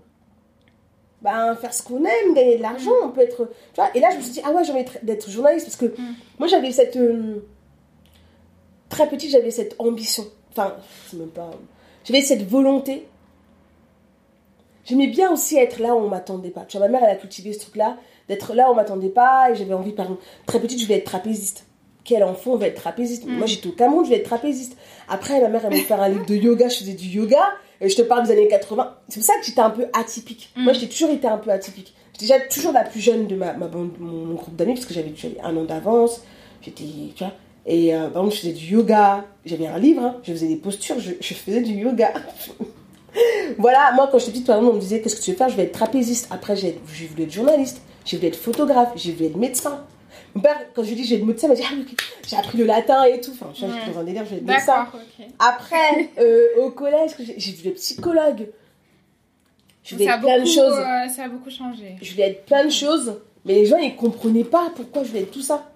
ben, faire ce qu'on aime, gagner de l'argent, on peut être. Tu vois. Et là, je me suis dit, ah ouais, j'ai envie d'être- journaliste parce que Mm. moi, j'avais cette. euh, très petite, j'avais cette ambition. Enfin, c'est même pas. J'avais cette volonté. J'aimais bien aussi être là où on m'attendait pas. Tu vois, ma mère, elle a cultivé ce truc-là, d'être là où on m'attendait pas. Et j'avais envie, par exemple, très petite, je voulais être trapéziste. Quel enfant veut être trapéziste? Mm. Moi, j'étais au Cameroun, je voulais être trapéziste. Après, ma mère, elle m'a fait faire un livre de yoga, je faisais du yoga. Et je te parle des années 80. C'est pour ça que j'étais un peu atypique. Mm. Moi, j'ai toujours été un peu atypique. J'étais déjà toujours la plus jeune de ma, ma bande- mon, mon groupe d'amis, parce que j'avais un an d'avance. J'étais, tu vois. Et euh, par exemple, je faisais du yoga. J'avais un livre, hein. je faisais des postures, je, je faisais du yoga. voilà, moi, quand j'étais petite, par exemple, on me disait Qu'est-ce que tu veux faire? Je vais être trapéziste. Après, j'ai j'ai voulu être journaliste, j'ai voulu être photographe, j'ai voulu être médecin. Mon père, quand je lui ai dit je vais être médecin, il m'a dit Ah, ok, j'ai appris le latin et tout. Enfin, Ouais. dans un délire, je vais être médecin. Après, euh, au collège, j'ai j'ai voulu être psychologue. Je voulais Ça être plein de choses. euh, ça a beaucoup changé. Je voulais être plein de choses, mais les gens ils comprenaient pas pourquoi je voulais être tout ça.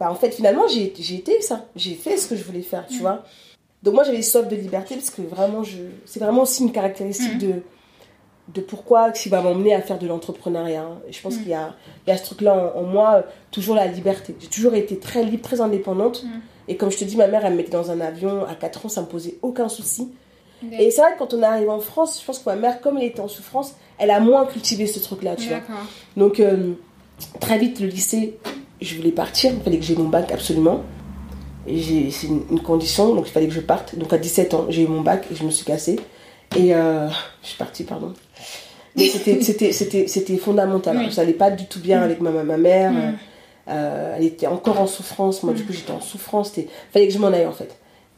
Bah en fait finalement j'ai été ça, j'ai fait ce que je voulais faire, tu Mm. vois. Donc moi j'avais soif de liberté parce que vraiment je c'est vraiment aussi une caractéristique Mm. de de pourquoi qui va m'emmener à faire de l'entrepreneuriat. je pense Mm. qu'il y a il y a ce truc là en, en moi toujours la liberté. J'ai toujours été très libre, très indépendante. Et comme je te dis, ma mère, elle me mettait dans un avion à 4 ans, ça me posait aucun souci. Et c'est vrai que quand on arrive en France, je pense que ma mère, comme elle était en souffrance, elle a moins cultivé ce truc-là, tu vois. Donc, euh, très vite, le lycée, je voulais partir. Il fallait que j'ai mon bac absolument. C'est une, une condition, donc il fallait que je parte. Donc, à 17 ans, j'ai eu mon bac et je me suis cassée. Et euh, je suis partie, pardon. Mais c'était- fondamental. Oui. Ça allait pas du tout bien avec ma, ma, mère. Euh, elle était encore en souffrance. Moi, du coup, j'étais en souffrance. Il fallait que je m'en aille, en fait.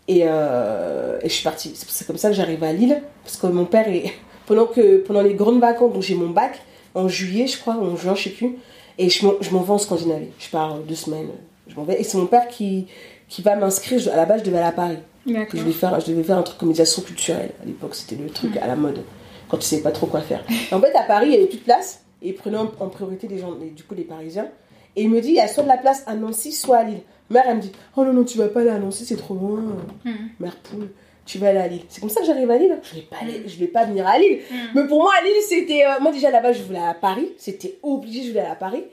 Et, euh, et je suis partie. C'est- comme ça que j'arrive à Lille. Parce que mon père, est... pendant, que, pendant les grandes vacances, donc j'ai mon bac, en juillet, je crois, ou en juin, je sais plus. Et je m'en vais en Scandinavie. Je pars deux semaines. Je m'en vais. Et c'est mon père qui, qui va m'inscrire. À la base, je devais aller à Paris. Je, devais faire, je devais faire un truc comme médiation culturelle. À l'époque, c'était le truc à la mode. Quand tu savais pas trop quoi faire. Et en fait, à Paris, il y avait plus de place. Et il prenait en, en priorité les gens, les- du coup, les Parisiens. Et il me dit, il y a soit de la place à Nancy, soit à Lille. Mère, elle me dit, oh non, non, tu vas pas aller à Nancy, c'est trop loin. Mm. Mère poule, tu vas aller à Lille. C'est comme ça que j'arrive à Lille. Je vais pas aller, je vais pas venir à Lille. Mm. Mais pour moi, à Lille, c'était. euh, moi, déjà là-bas, je voulais aller à Paris. C'était obligé, je voulais aller à Paris.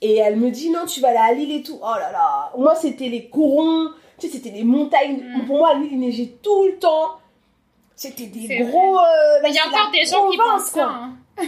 Et elle me dit, non, tu vas aller à Lille et tout. Oh là là. Moi, c'était les corons. Tu sais, c'était les montagnes. Mm. Pour moi, à Lille, il neigeait tout le temps. C'était des gros. euh, Mais il y a encore des gens qui pensent ça. hein.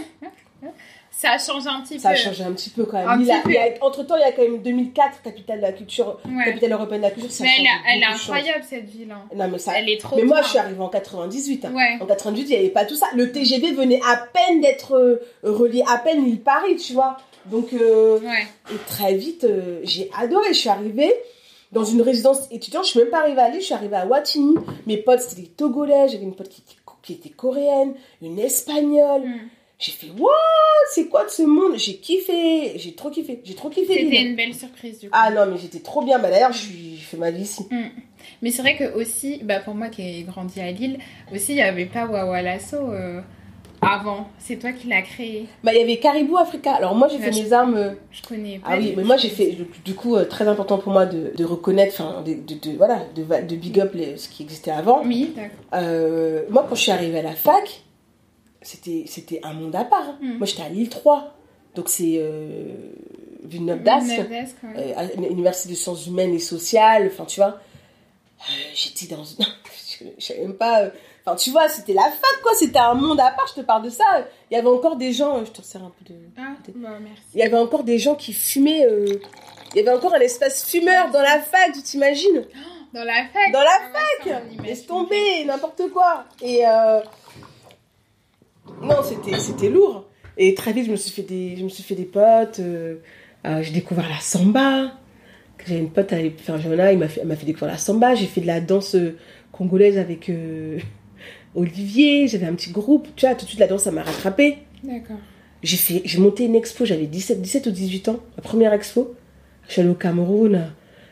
ça a changé un petit Ça a peu. changé un petit peu quand même. Un petit a- il y a- entre-temps, il y a quand même 2004, capitale de la culture, Ouais. capitale européenne de la culture. Ça Mais elle, a- elle est incroyable cette ville. hein. Non, mais ça. Elle est trop Mais moi, je suis arrivée en 98. hein. Ouais. En 98, il n'y avait pas tout ça. Le TGV venait à peine d'être euh, relié, à peine il Paris, tu vois. Donc, euh, Ouais. et très vite, euh, j'ai adoré. Je suis arrivée dans une résidence étudiante. Je suis même pas arrivée à Lille, je suis arrivée à Watini. Mes potes, c'était des Togolais. J'avais une pote qui était, qui était coréenne, une espagnole. Mm. J'ai fait, what? C'est quoi de ce monde? J'ai kiffé. J'ai trop kiffé. J'ai trop kiffé C'était une belle surprise du coup. Ah non, mais j'étais trop bien. Bah, D'ailleurs, je fais ma vie ici. Mais c'est vrai que aussi, bah pour moi qui ai grandi à Lille, aussi il n'y avait pas Wawa Lasso. euh, avant C'est toi qui l'as créé Bah, il y avait Caribou Africa. Alors, moi, j'ai Ouais, fait je- mes armes. euh, Je connais pas. Ah oui, mais moi j'ai fait, du coup, euh, très important pour moi de, de reconnaître, enfin, de, de, de- voilà, de, big up les- ce qui existait avant. Oui, d'accord. Moi, quand je suis arrivée à la fac, c'était, c'était un monde à part. hein. Mm. Moi, j'étais à Lille 3, donc c'est euh, Villeneuve d'Ascq, ouais. euh, université de sciences humaines et sociales, enfin, tu vois. Euh, j'étais dans une... je, savais même pas... euh, Enfin, tu vois, c'était la fac, quoi, c'était un monde à part, je te parle de ça. Il y avait encore des gens... euh, Je te sers un peu de... Ah, bah merci. Il y avait encore des gens qui fumaient. Il y avait encore un espace fumeur dans la fac, tu t'imagines? Dans la fac? Dans la Ah on imagine. Laisse tomber, n'importe quoi. Et non, c'était c'était lourd. Et très vite, je me suis fait des, je me suis fait des potes. euh, euh, j'ai découvert la samba. J'ai une pote, elle enfin, Johanna, il m'a fait, elle m'a fait découvrir la samba. J'ai fait de la danse euh, congolaise avec euh, Olivier. J'avais un petit groupe. Tu vois, tout de suite, la danse, ça m'a rattrapé. D'accord. J'ai fait, j'ai monté une expo, j'avais 17, 17 ou 18 ans, la première expo. Je suis allée au Cameroun,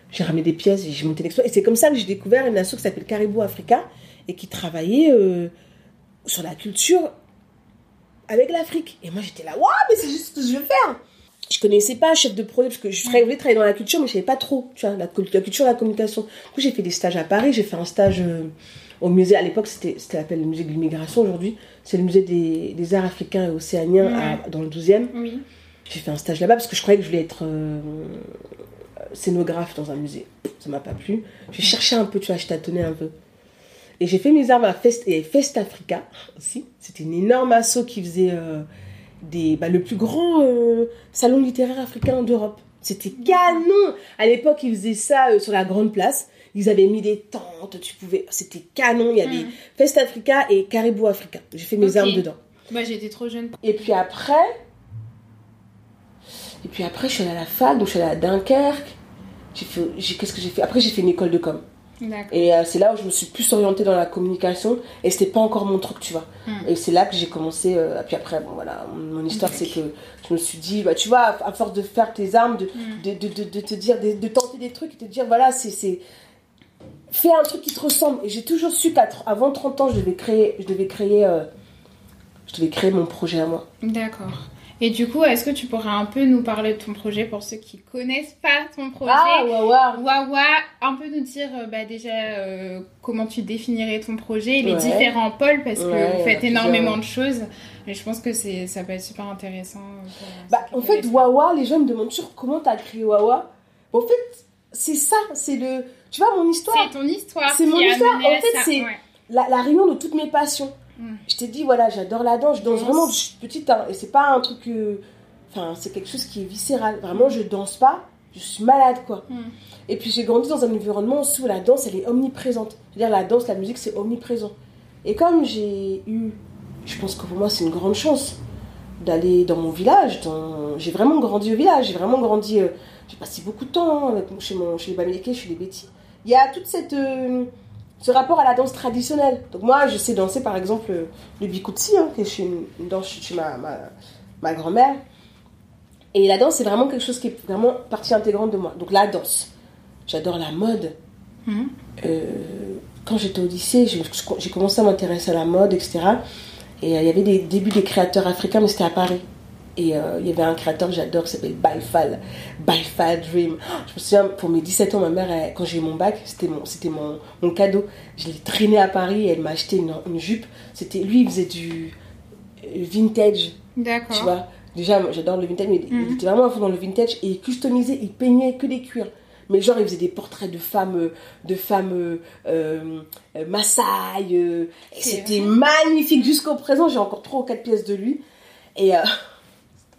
j'ai ramené des pièces et j'ai monté l'expo. Et c'est comme ça que j'ai découvert une asso qui s'appelle Caribou Africa et qui travaillait sur la culture avec l'Afrique. Et moi j'étais là, waouh, mais c'est juste ce que je veux faire. Je connaissais pas chef de projet parce que je voulais travailler dans la culture, mais je savais pas trop, tu vois, la, la culture, la communication. Du coup, j'ai fait des stages à Paris, j'ai fait un stage euh, au musée, à l'époque c'était c'était appelé le musée de l'immigration aujourd'hui, c'est le musée des, des arts africains et océaniens à- dans le 12e. Oui. J'ai fait un stage là-bas parce que je croyais que je voulais être euh, scénographe dans un musée. Ça m'a pas plu. J'ai cherché un peu, tu vois, je tâtonnais un peu. Et j'ai fait mes armes à Fest, et Fest Africa aussi. C'était une énorme asso qui faisait euh, des, bah, le plus grand euh, salon littéraire africain d'Europe. C'était canon À l'époque, ils faisaient ça euh, sur la grande place. Ils avaient mis des tentes, tu pouvais... C'était canon. Il y avait Mm. Fest Africa et Caribou Africa. J'ai fait mes armes dedans. Bah, j'étais trop jeune. Et puis après, et puis après, je suis allée à la fac, donc je suis allée à Dunkerque. J'ai fait, j'ai- qu'est-ce que j'ai fait? Après, j'ai fait une école de com. Et euh, c'est là où je me suis plus orientée dans la communication. Et c'était pas encore mon truc, tu vois. Mm. Et c'est là que j'ai commencé. euh, puis après, bon voilà, mon histoire, c'est que je me suis dit, bah tu vois, à, à force de faire tes armes, de, Mm. de, de, de, de te dire, de, de tenter des trucs, et te dire, voilà, c'est. c'est Fais un truc qui te ressemble. Et j'ai toujours su qu'avant 30 ans, je devais créer, je devais créer, euh, je devais créer mon projet à moi. D'accord. Et du coup, est-ce que tu pourrais un peu nous parler de ton projet pour ceux qui connaissent pas ton projet? Ah, ouais. Wawa, un peu nous dire euh, bah, déjà euh, comment tu définirais ton projet, les Ouais. différents pôles, parce que Ouais, vous faites énormément de choses. Et je pense que c'est, ça peut être super intéressant. euh, Bah, en fait. Wawa, les gens me demandent toujours comment t'as créé Wawa. En fait, c'est ça, c'est le. Tu vois, mon histoire, c'est ton histoire. C'est mon histoire. En fait, c'est- Ouais. la, la réunion de toutes mes passions. Je t'ai dit, voilà, j'adore la danse, je danse Danse. vraiment, je suis petite, hein, et c'est pas un truc. euh, Enfin, c'est quelque chose qui est viscéral. Vraiment, je danse pas, je suis malade, quoi. Mm. Et puis, j'ai grandi dans un environnement où la danse, elle est omniprésente. C'est-à-dire, la danse, la musique, c'est omniprésent. Et comme j'ai eu. Je pense que pour moi, c'est une grande chance d'aller dans mon village. Dans... J'ai vraiment grandi au village, j'ai vraiment grandi. euh, J'ai passé beaucoup de temps hein, avec, chez, mon, chez les Bamileke, chez les Betty. Il y a toute cette. euh, ce rapport à la danse traditionnelle. Donc moi, je sais danser par exemple euh, le bikutsi, hein, qui est chez une, une danse chez ma, ma, ma grand-mère. Et la danse, c'est vraiment quelque chose qui est vraiment partie intégrante de moi. Donc la danse. J'adore la mode. Mhm. Euh, quand j'étais au lycée, j'ai j'ai commencé à m'intéresser à la mode, etc. Et euh, il y avait des débuts des créateurs africains, mais c'était à Paris. Et euh, il y avait un créateur que j'adore qui s'appelle Baifal. Baifal Dream. Je me souviens, pour mes 17 ans, ma mère, elle- quand j'ai eu mon bac, c'était mon, c'était mon, mon cadeau. Je l'ai traîné à Paris et elle m'a acheté une, une jupe. C'était, lui, il faisait du vintage, D'accord. tu vois? Déjà, j'adore le vintage, mais il Mhm. était vraiment à fond dans le vintage et il customisait, il peignait que des cuirs. Mais genre, il faisait des portraits de femmes, de femmes euh, euh, Maasai. euh, c'était magnifique. Jusqu'au présent, j'ai encore trois ou quatre pièces de lui. Et euh,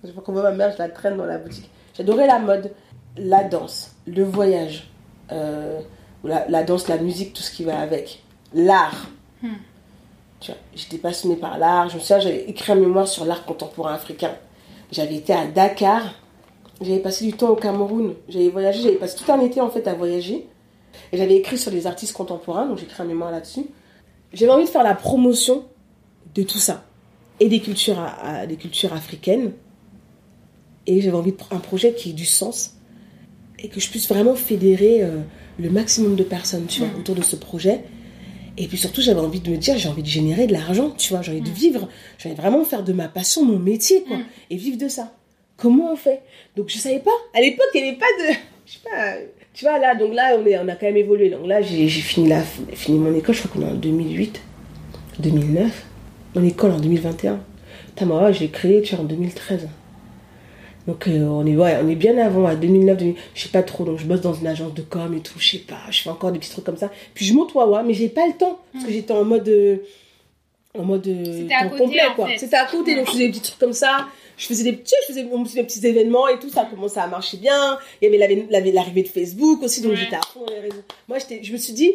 je sais pas comment ma mère, je la traîne dans la boutique. J'adorais la mode, la danse, le voyage, euh, la, la danse, la musique, tout ce qui va avec, l'art. Hmm. Tu vois, j'étais passionnée par l'art. Je me souviens, j'avais écrit un mémoire sur l'art contemporain africain. J'avais été à Dakar. J'avais passé du temps au Cameroun. J'avais voyagé. J'avais passé tout un été en fait à voyager. Et j'avais écrit sur les artistes contemporains. Donc j'ai écrit un mémoire là-dessus. J'avais envie de faire la promotion de tout ça et des cultures, à- à- des cultures africaines. Et j'avais envie de un projet qui ait du sens et que je puisse vraiment fédérer euh, le maximum de personnes tu vois, Mhm. autour de ce projet. Et puis surtout, j'avais envie de me dire, j'ai envie de générer de l'argent, tu vois, j'ai envie de vivre, j'ai envie vraiment faire de ma passion mon métier, quoi, et vivre de ça. Comment on fait? Donc je savais pas. À l'époque, il n'y avait pas de, je sais pas, tu vois là, donc là, on est, on a quand même évolué. Donc là, j'ai fini fini mon école, je crois qu'on est en 2008, 2009, mon école en 2021. Putain, moi, ouais, j'ai créé, tu vois, en 2013. Donc euh, on est ouais, on est bien avant à 2009 2000, je sais pas trop donc je bosse dans une agence de com et tout, je sais pas, je fais encore des petits trucs comme ça. Puis je monte Wawa mais j'ai pas le temps parce que j'étais en mode euh, en mode euh, C'était à temps côté, complet quoi. C'était à côté donc je faisais des petits trucs comme ça. Je faisais des petits je faisais on faisait des petits événements et tout ça commençait à marcher bien. Il y avait la- la- l'arrivée de Facebook aussi donc Ouais. j'étais à fond dans les réseaux. Moi j'étais je me suis dit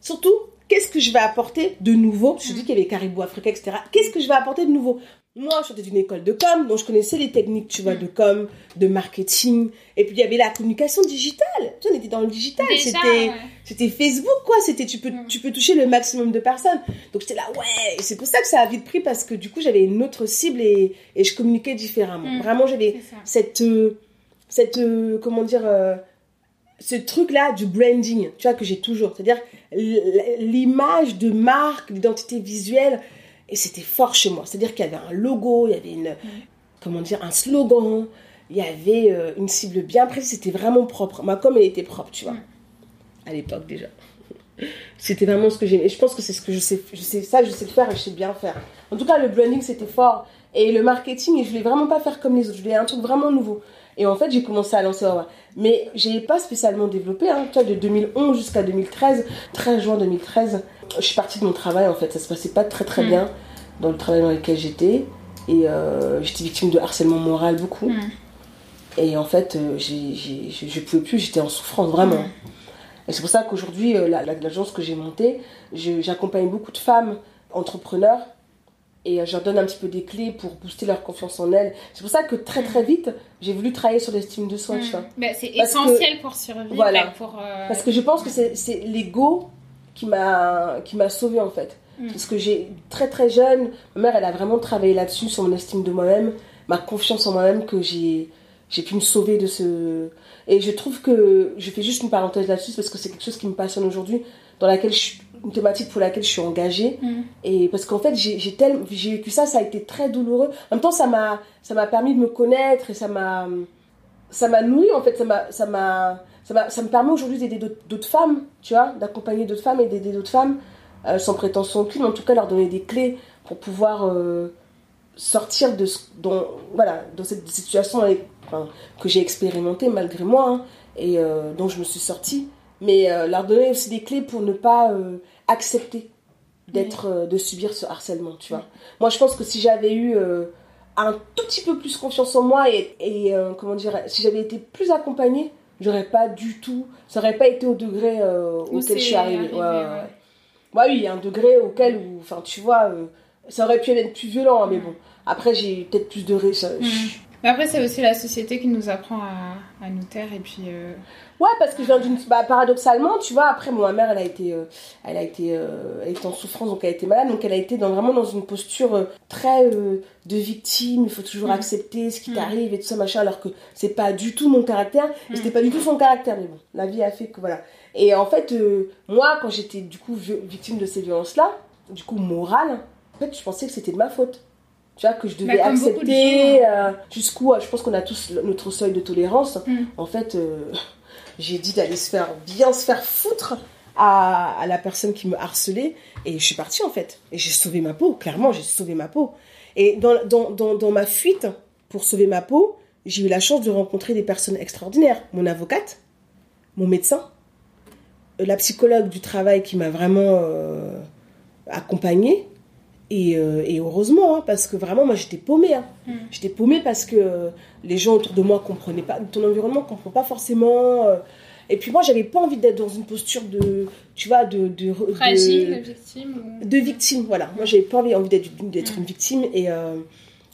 surtout qu'est-ce que je vais apporter de nouveau? Je me suis dit qu'il y avait Caribou Africa etc. Qu'est-ce que je vais apporter de nouveau? Moi, je sortais d'une école de com, donc je connaissais les techniques, tu vois, de com, de marketing. Et puis, il y avait la communication digitale. Tu on était dans le digital. C'était, ouais. c'était Facebook, quoi. C'était, tu peux, tu peux toucher le maximum de personnes. Donc, j'étais là, ouais. C'est pour ça que ça a vite pris parce que du coup, j'avais une autre cible et, et je communiquais différemment. Mm. Vraiment, j'avais cette, euh, cette, euh, comment dire, euh, ce truc-là du branding, tu vois, que j'ai toujours. C'est-à-dire l'image de marque, l'identité visuelle. Et c'était fort chez moi. C'est-à-dire qu'il y avait un logo, il y avait une, comment dire, un slogan, il y avait euh, une cible bien précise. C'était vraiment propre. Ma com, elle était propre, tu vois. À l'époque déjà. C'était vraiment ce que j'aimais. Et je pense que c'est ce que je sais, je sais, ça, je sais faire et je sais bien faire. En tout cas, le branding, c'était fort. Et le marketing, je voulais vraiment pas faire comme les autres. Je voulais un truc vraiment nouveau. Et en fait, j'ai commencé à lancer Wawa. Mais j'ai pas spécialement développé, hein. Tu vois, de 2011 jusqu'à 2013, 13 juin 2013, je suis partie de mon travail, en fait. Ça se passait pas très très Mm. bien dans le travail dans lequel j'étais. Et euh, j'étais victime de harcèlement moral beaucoup. Mm. Et en fait, euh, je, pouvais plus, j'étais en souffrance, vraiment. Mm. Et c'est pour ça qu'aujourd'hui, euh, la- la- l'agence que j'ai montée, j'accompagne beaucoup de femmes entrepreneurs et euh, je leur donne un petit peu des clés pour booster leur confiance en elles. C'est pour ça que très très vite, j'ai voulu travailler sur l'estime de soi, tu vois. Mm. Bah, c'est que- essentiel pour survivre. Voilà. Pour, euh, Parce que je pense que c'est, c'est l'ego qui m'a, qui m'a sauvée en fait. Mm. Parce que j'ai très très jeune, ma mère elle a vraiment travaillé là-dessus, sur mon estime de moi-même, ma confiance en moi-même que j'ai, j'ai pu me sauver de ce. Et je trouve que je fais juste une parenthèse là-dessus parce que c'est quelque chose qui me passionne aujourd'hui, dans laquelle je suis- une thématique pour laquelle je suis engagée. Mm. Et parce qu'en fait, j'ai, tel- vécu ça, ça a été très douloureux. En même temps, ça m'a, permis de me connaître et ça m'a, ça m'a nourri en fait, ça m'a, ça m'a, ça, ça me permet aujourd'hui d'aider d'autres, femmes, tu vois, d'accompagner d'autres femmes et d'aider d'autres femmes euh, sans prétention aucune, en tout cas leur donner des clés pour pouvoir euh, sortir de ce, dans, voilà, dans cette situation avec- enfin, que j'ai expérimentée malgré moi hein, et euh, dont je me suis sortie, mais euh, leur donner aussi des clés pour ne pas euh, accepter d'être, euh, de subir ce harcèlement, tu vois. Moi, je pense que si j'avais eu un tout petit peu plus confiance en moi et, et, comment dire, si j'avais été plus accompagnée, j'aurais pas du tout, ça aurait pas été au degré auquel je suis arrivée. arrivé, Ouais, ouais, ouais. ouais. Ouais, oui, il y a un degré auquel, enfin, tu vois, ça aurait pu être plus violent, hein, mais bon. Après, j'ai peut-être plus de ré- Mm. Mais après, c'est aussi la société qui nous apprend à, à nous taire et puis. euh, Ouais, parce que je viens d'une. Bah, paradoxalement, tu vois, après, bon, ma mère, elle a été, euh, elle a été, euh, elle était en souffrance, donc elle a été malade, donc elle a été dans, vraiment dans une posture très de victime. Il faut toujours Mm. accepter ce qui Mm. t'arrive et tout ça, machin, alors que c'est pas du tout mon caractère, et Mm. c'était pas du tout son caractère, mais bon, la vie a fait que voilà. Et en fait, moi, quand j'étais du coup vi- victime de ces violences-là, du coup morales, en fait, je pensais que c'était de ma faute. Tu vois, que je devais accepter gens, euh, jusqu'où, euh, je pense qu'on a tous notre seuil de tolérance. Mm. En fait, euh, j'ai dit d'aller se faire bien se faire foutre à, à la personne qui me harcelait et je suis partie en fait et j'ai sauvé ma peau clairement j'ai sauvé ma peau et dans, dans, dans, dans ma fuite pour sauver ma peau j'ai eu la chance de rencontrer des personnes extraordinaires mon avocate mon médecin la psychologue du travail qui m'a vraiment euh, accompagnée et, euh, et heureusement hein, parce que vraiment moi j'étais paumée hein. Mm. j'étais paumée parce que euh, les gens autour de moi comprenaient pas ton environnement comprend pas forcément euh, et puis moi j'avais pas envie d'être dans une posture de tu vois de de, de- Fragile, victime. de victime voilà moi j'avais pas envie, envie d'être Mm. une victime et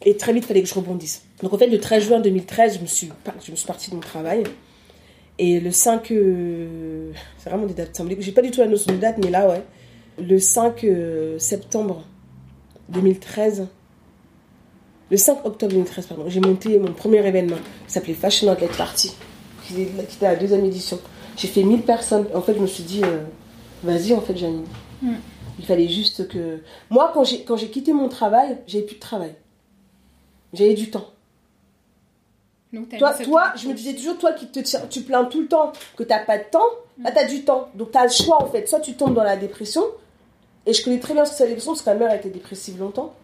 et très vite il fallait que je rebondisse donc en fait le 13 juin 2013 je me suis je me suis partie de mon travail et le 5 euh, c'est vraiment des dates symboliques j'ai pas du tout la notion de date mais là ouais le 5 euh, septembre 2013 le 5 octobre 2013 pardon j'ai monté mon premier événement qui s'appelait Fashion Outlet Party qui était à la deuxième édition j'ai fait 1000 personnes en fait je me suis dit euh, vas-y en fait Janine Mm. Il fallait juste que. Moi, quand j'ai, quand j'ai quitté mon travail, j'avais plus de travail. J'avais du temps. Donc, Toi, toi je me disais toujours, toi qui te tiens- tu plains tout le temps que t'as pas de temps, là t'as du temps. Donc t'as le choix en fait. Soit tu tombes dans la dépression, et je connais très bien ce que c'est la dépression parce que ma mère a été dépressive longtemps.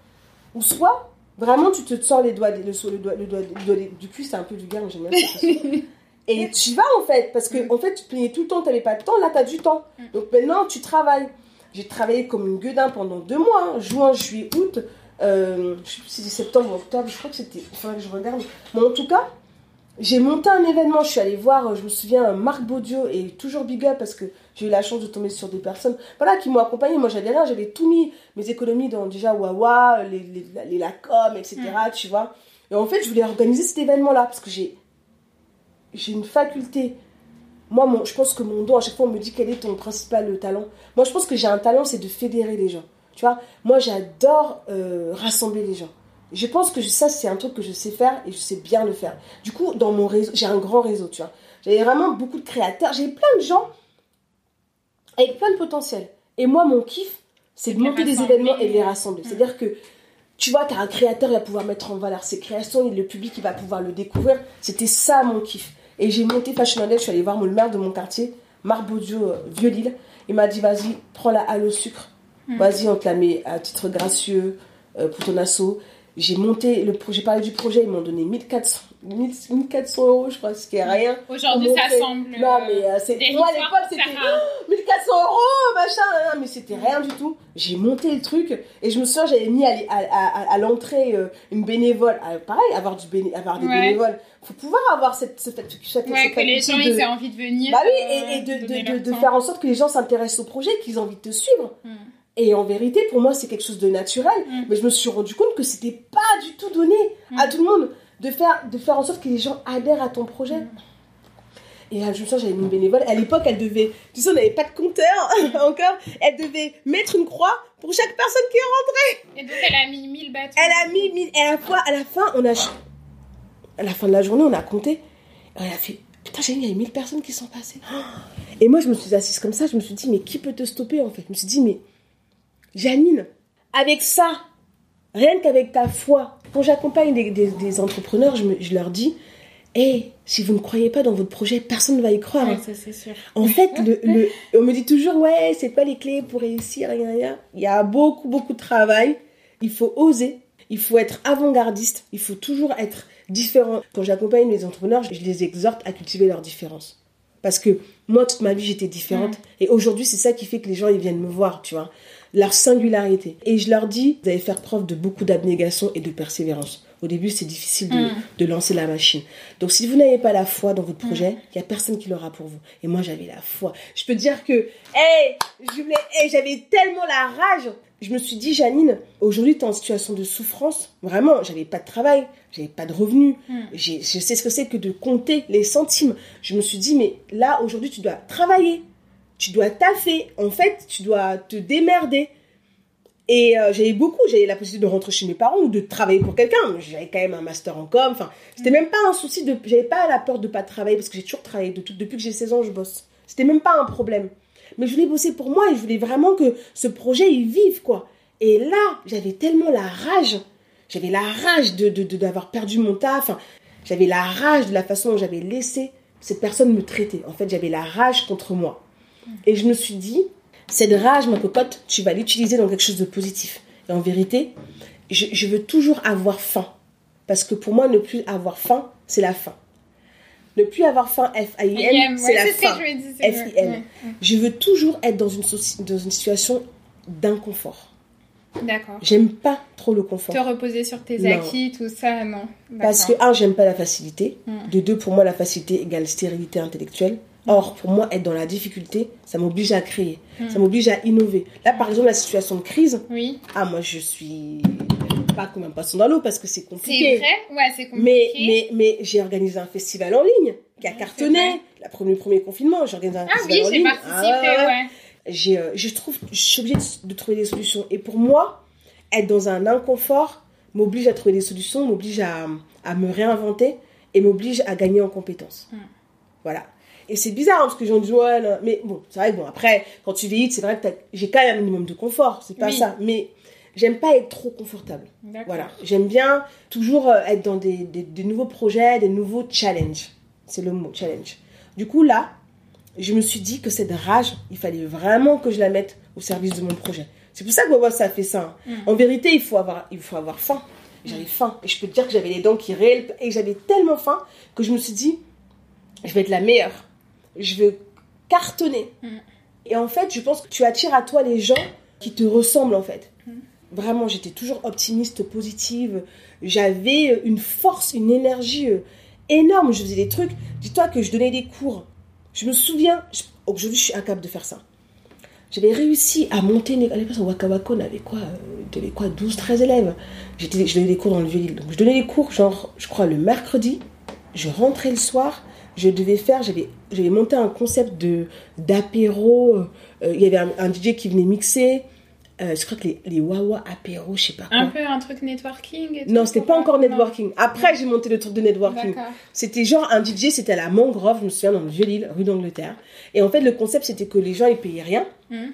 Ou soit, vraiment, tu te sors les doigts, le, le doigt, le doigt, le doigt des- du cul, c'est un peu du mais j'aime bien. Et tu y vas en fait, parce que en fait tu te plaignais tout le temps, t'avais pas de temps, là t'as du temps. Donc maintenant tu travailles. J'ai travaillé comme une gueudin pendant deux mois, hein, juin, juillet, août, euh, je sais plus si c'est septembre ou octobre, je crois que c'était, il faudrait que je regarde. Mais en tout cas, j'ai monté un événement, je suis allée voir, je me souviens, Marc Baudio et toujours Big Up parce que j'ai eu la chance de tomber sur des personnes voilà, qui m'ont accompagné. Moi, j'avais rien, j'avais tout mis, mes économies dans déjà Wawa, les, les, les Lacom, etc. Tu vois. Et en fait, je voulais organiser cet événement-là parce que j'ai, j'ai une faculté. Moi, mon, je pense que mon don, à chaque fois, on me dit quel est ton principal talent. Moi, je pense que j'ai un talent, c'est de fédérer les gens. Tu vois, moi, j'adore euh, rassembler les gens. Je pense que ça, c'est un truc que je sais faire et je sais bien le faire. Du coup, dans mon réseau, j'ai un grand réseau, tu vois. J'avais vraiment beaucoup de créateurs. J'ai plein de gens avec plein de potentiel. Et moi, mon kiff, c'est de monter des événements et de les rassembler. C'est-à-dire que, tu vois, tu as un créateur, il va pouvoir mettre en valeur ses créations, et le public, il va pouvoir le découvrir. C'était ça, mon kiff. Et j'ai monté Fashion Island, je suis allée voir le maire de mon quartier, Marc Baudio, euh, Vieux-Lille. Il m'a dit, vas-y, prends la halle au sucre. Vas-y, on te la met à titre gracieux euh, pour ton assaut. J'ai monté le projet, j'ai parlé du projet, ils m'ont donné 1400, 1400 euros, je crois, ce qui est rien. Aujourd'hui, ça semble. Non, mais euh, c'est. Moi, à l'époque, c'était. Sarah. 1400 euros, machin, hein, mais c'était rien du tout. J'ai monté le truc et je me souviens, j'avais mis à, à, à, à l'entrée euh, une bénévole. Ah, pareil, avoir, du béné, avoir des Ouais. bénévoles. faut pouvoir avoir cette, cette, cette, cette Ouais, que les gens de- ils aient envie de venir. Bah oui, euh, et, et de, faire en sorte que les gens s'intéressent au projet, qu'ils aient envie de te suivre. Mm. Et en vérité, pour moi, c'est quelque chose de naturel. Mm. Mais je me suis rendu compte que c'était pas du tout donné à tout le monde de faire, de faire en sorte que les gens adhèrent à ton projet. Et là, je me souviens, j'avais mis une bénévole. À l'époque, elle devait, tu sais, on n'avait pas de compteur encore. Elle devait mettre une croix pour chaque personne qui est rentrée. Et donc, elle a mis 1000 bâtons. Elle a mis, mis- et à la fois, à la fin, on a, à la fin de la journée, on a compté. Elle a fait, putain, j'ai mis, il y a 1000 personnes qui sont passées. Et moi, je me suis assise comme ça, je me suis dit, mais qui peut te stopper, en fait? Je me suis dit, mais, Janine, avec ça, rien qu'avec ta foi, quand j'accompagne des, des- des entrepreneurs, je, me- je leur dis, hé, si vous ne croyez pas dans votre projet, personne ne va y croire. Ouais, ça, c'est sûr. En fait, le, le- on me dit toujours, ouais, c'est quoi les clés pour réussir, rien, rien. Il y a beaucoup, beaucoup de travail. Il faut oser. Il faut être avant-gardiste. Il faut toujours être différent. Quand j'accompagne les entrepreneurs, je les exhorte à cultiver leur différence. Parce que moi, toute ma vie, j'étais différente. Et aujourd'hui, c'est ça qui fait que les gens, ils viennent me voir, tu vois. Leur singularité. Et je leur dis, vous allez faire preuve de beaucoup d'abnégation et de persévérance. Au début, c'est difficile de, Mm. de lancer la machine. Donc, si vous n'avez pas la foi dans votre projet, il y a personne qui l'aura pour vous. Et moi, j'avais la foi. Je peux dire que, hey, je voulais, hey, j'avais tellement la rage. Je me suis dit, Janine, aujourd'hui, tu es en situation de souffrance. Vraiment, j'avais pas de travail, j'avais pas de revenus. Mm. Je sais ce que c'est que de compter les centimes. Je me suis dit, mais là, aujourd'hui, tu dois travailler. Tu dois taffer. En fait, tu dois te démerder. Et euh, j'avais beaucoup, j'avais la possibilité de rentrer chez mes parents ou de travailler pour quelqu'un. J'avais quand même un master en com. Enfin, c'était même pas un souci de. J'avais pas la peur de pas travailler parce que j'ai toujours travaillé. Depuis que j'ai 16 ans, je bosse. C'était même pas un problème. Mais je voulais bosser pour moi et je voulais vraiment que ce projet il vive quoi. Et là, j'avais tellement la rage. J'avais la rage de de- de- d'avoir perdu mon taf. J'avais la rage de la façon dont j'avais laissé cette personne me traiter. En fait, j'avais la rage contre moi. Et je me suis dit, cette rage, ma cocotte, tu vas l'utiliser dans quelque chose de positif. Et en vérité, je, je veux toujours avoir faim. Parce que pour moi, ne plus avoir faim, c'est la faim. Ne plus avoir faim, F-A-I-N, c'est la. F-I-N. ouais. Je veux toujours être dans une, dans une situation d'inconfort. D'accord. J'aime pas trop le confort. Te reposer sur tes Non. acquis, tout ça, non. Parce que, un, j'aime pas la facilité. Mm. De deux, pour moi, la facilité égale stérilité intellectuelle. Or, pour moi, être dans la difficulté, ça m'oblige à créer. Ça m'oblige à innover. Là, par exemple, la situation de crise, Oui. ah, moi, je suis pas comme un poisson dans l'eau parce que c'est C'est compliqué. vrai? Ouais, c'est compliqué. Mais, mais, mais j'ai organisé un festival en ligne qui a c'est cartonné. La premier, premier confinement, j'ai organisé un Ah festival oui, en ligne. participé, Ah, ouais. J'ai, euh, je trouve, je suis obligée de, de trouver des solutions. Et pour moi, être dans un inconfort m'oblige à trouver des solutions, m'oblige à, à me réinventer et m'oblige à gagner en compétences. Mm. Voilà. Et c'est bizarre, hein, parce que j'en dis, ouais, mais bon, c'est vrai que bon, après, quand tu vieillis, c'est vrai que j'ai quand même un minimum de confort, c'est pas Oui. ça. Mais j'aime pas être trop confortable. Voilà. J'aime bien toujours euh, être dans des, des- des nouveaux projets, des nouveaux challenges. C'est le mot, challenge. Du coup, là, je me suis dit que cette rage, il fallait vraiment que je la mette au service de mon projet. C'est pour ça que Wawa, ça fait ça. hein. En vérité, il faut avoir, il faut avoir faim. J'avais faim. Et je peux te dire que j'avais les dents qui réelles. Et j'avais tellement faim que je me suis dit, je vais être la meilleure. Je veux cartonner. Et en fait, je pense que tu attires à toi les gens qui te ressemblent, en fait. Vraiment, j'étais toujours optimiste, positive. J'avais une force, une énergie euh, énorme. Je faisais des trucs. Dis-toi que je donnais des cours. Je me souviens, je- aujourd'hui, je suis incapable de faire ça. J'avais réussi à monter une école. À l'époque, Waka Waka, on avait quoi euh, quoi 12, 13 élèves. J'étais, je donnais des cours dans le Vieux-Lille. Donc, je donnais des cours, genre, je crois, le mercredi. Je rentrais le soir. Je devais faire, j'avais, monté un concept d'apéro. euh, Il y avait un, un DJ qui venait mixer. Euh, je crois que les, les Wawa apéro, je sais pas quoi. Un peu un truc networking et Non, c'était pas encore Non. networking. Après, j'ai monté le truc de networking. C'était genre un DJ, c'était à la Mangrove, je me souviens, dans le Vieux-Lille, rue d'Angleterre. Et en fait, le concept, c'était que les gens, ils payaient rien. Mhm.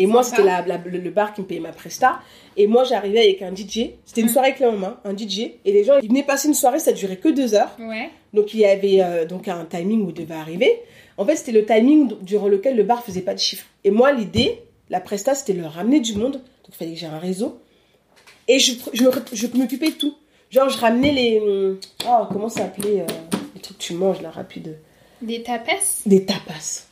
Et moi, c'était la, la- le, le bar qui me payait ma presta. Et moi, j'arrivais avec un DJ. C'était une Mhm. soirée clé en main, un DJ. Et les gens, ils venaient passer une soirée, ça durait que deux heures. Ouais. Donc, il y avait euh, donc un timing où il devait arriver. En fait, c'était le timing durant lequel le bar faisait pas de chiffre. Et moi, l'idée, la presta, c'était de leur ramener du monde. Donc, il fallait que j'ai un réseau. Et je, je, je m'occupais de tout. Genre, je ramenais les. hum, Oh, comment ça s'appelait euh, Les trucs que tu manges, là, rapide. Des tapas Des tapas.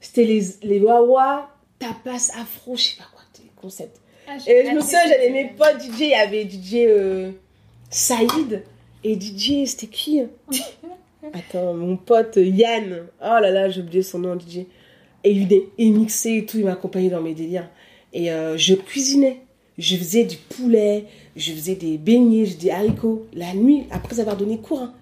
C'était les, les Wawa tapas afro, je sais pas quoi, concepts. Ah, Et je me souviens, j'avais mes potes DJ, il y avait DJ euh, Saïd et DJ, c'était qui hein Attends, mon pote Yann. Oh là là, j'ai oublié son nom, DJ. Et il venait, il mixait et tout, il m'accompagnait dans mes délires. Et euh, je cuisinais. Je faisais du poulet, je faisais des beignets, je faisais des haricots. La nuit, après avoir donné cours. hein.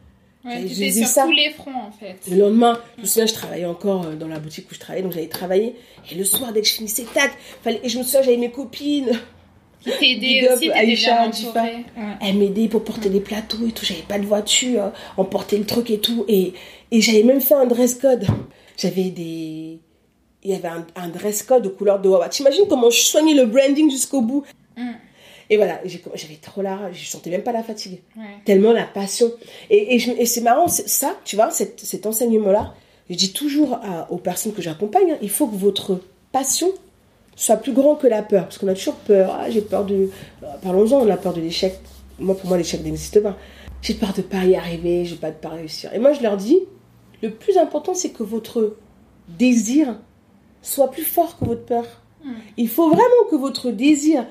Ouais, sur ça. tous les fronts en fait. Le lendemain, je me souviens, je travaillais encore euh, dans la boutique où je travaillais, donc j'allais travailler. Et le soir, dès que je finissais, tac, fallait... et je me souviens, j'avais mes copines. Qui up, aussi, Aïcha. Ouais. Elle m'aidait pour porter les plateaux et tout. J'avais pas de voiture, on portait le truc et tout. Et, et j'avais même fait un dress code. J'avais des. Il y avait un, un dress code aux couleurs de Wawa. T'imagines comment je soignais le branding jusqu'au bout? Mm. Et voilà, j'avais trop la rage. Je sentais même pas la fatigue. Ouais. Tellement la passion. Et, et, c'est marrant, ça, tu vois, cet, cet enseignement-là, je dis toujours à- aux personnes que j'accompagne, hein, il faut que votre passion soit plus grand que la peur. Parce qu'on a toujours peur. Ah, j'ai peur de... euh, Parlons-en, on a peur de l'échec. Moi, pour moi, l'échec n'existe pas. J'ai peur de pas y arriver, j'ai peur de pas réussir. Et moi, je leur dis, le plus important, c'est que votre désir soit plus fort que votre peur. Mm. Il faut vraiment que votre désir,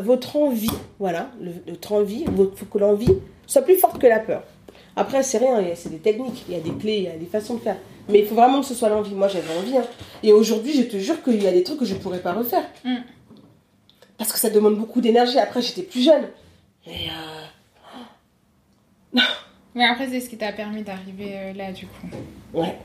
votre envie, voilà, le- notre envie, il faut que l'envie soit plus forte que la peur. Après, c'est rien, c'est des techniques, il y a des clés, il y a des façons de faire. Mais il faut vraiment que ce soit l'envie. Moi, j'avais envie. hein. Et aujourd'hui, je te jure qu'il y a des trucs que je ne pourrais pas refaire. Mm. Parce que ça demande beaucoup d'énergie. Après, j'étais plus jeune. Et euh, Mais après, c'est ce qui t'a permis d'arriver euh, là du coup. ouais.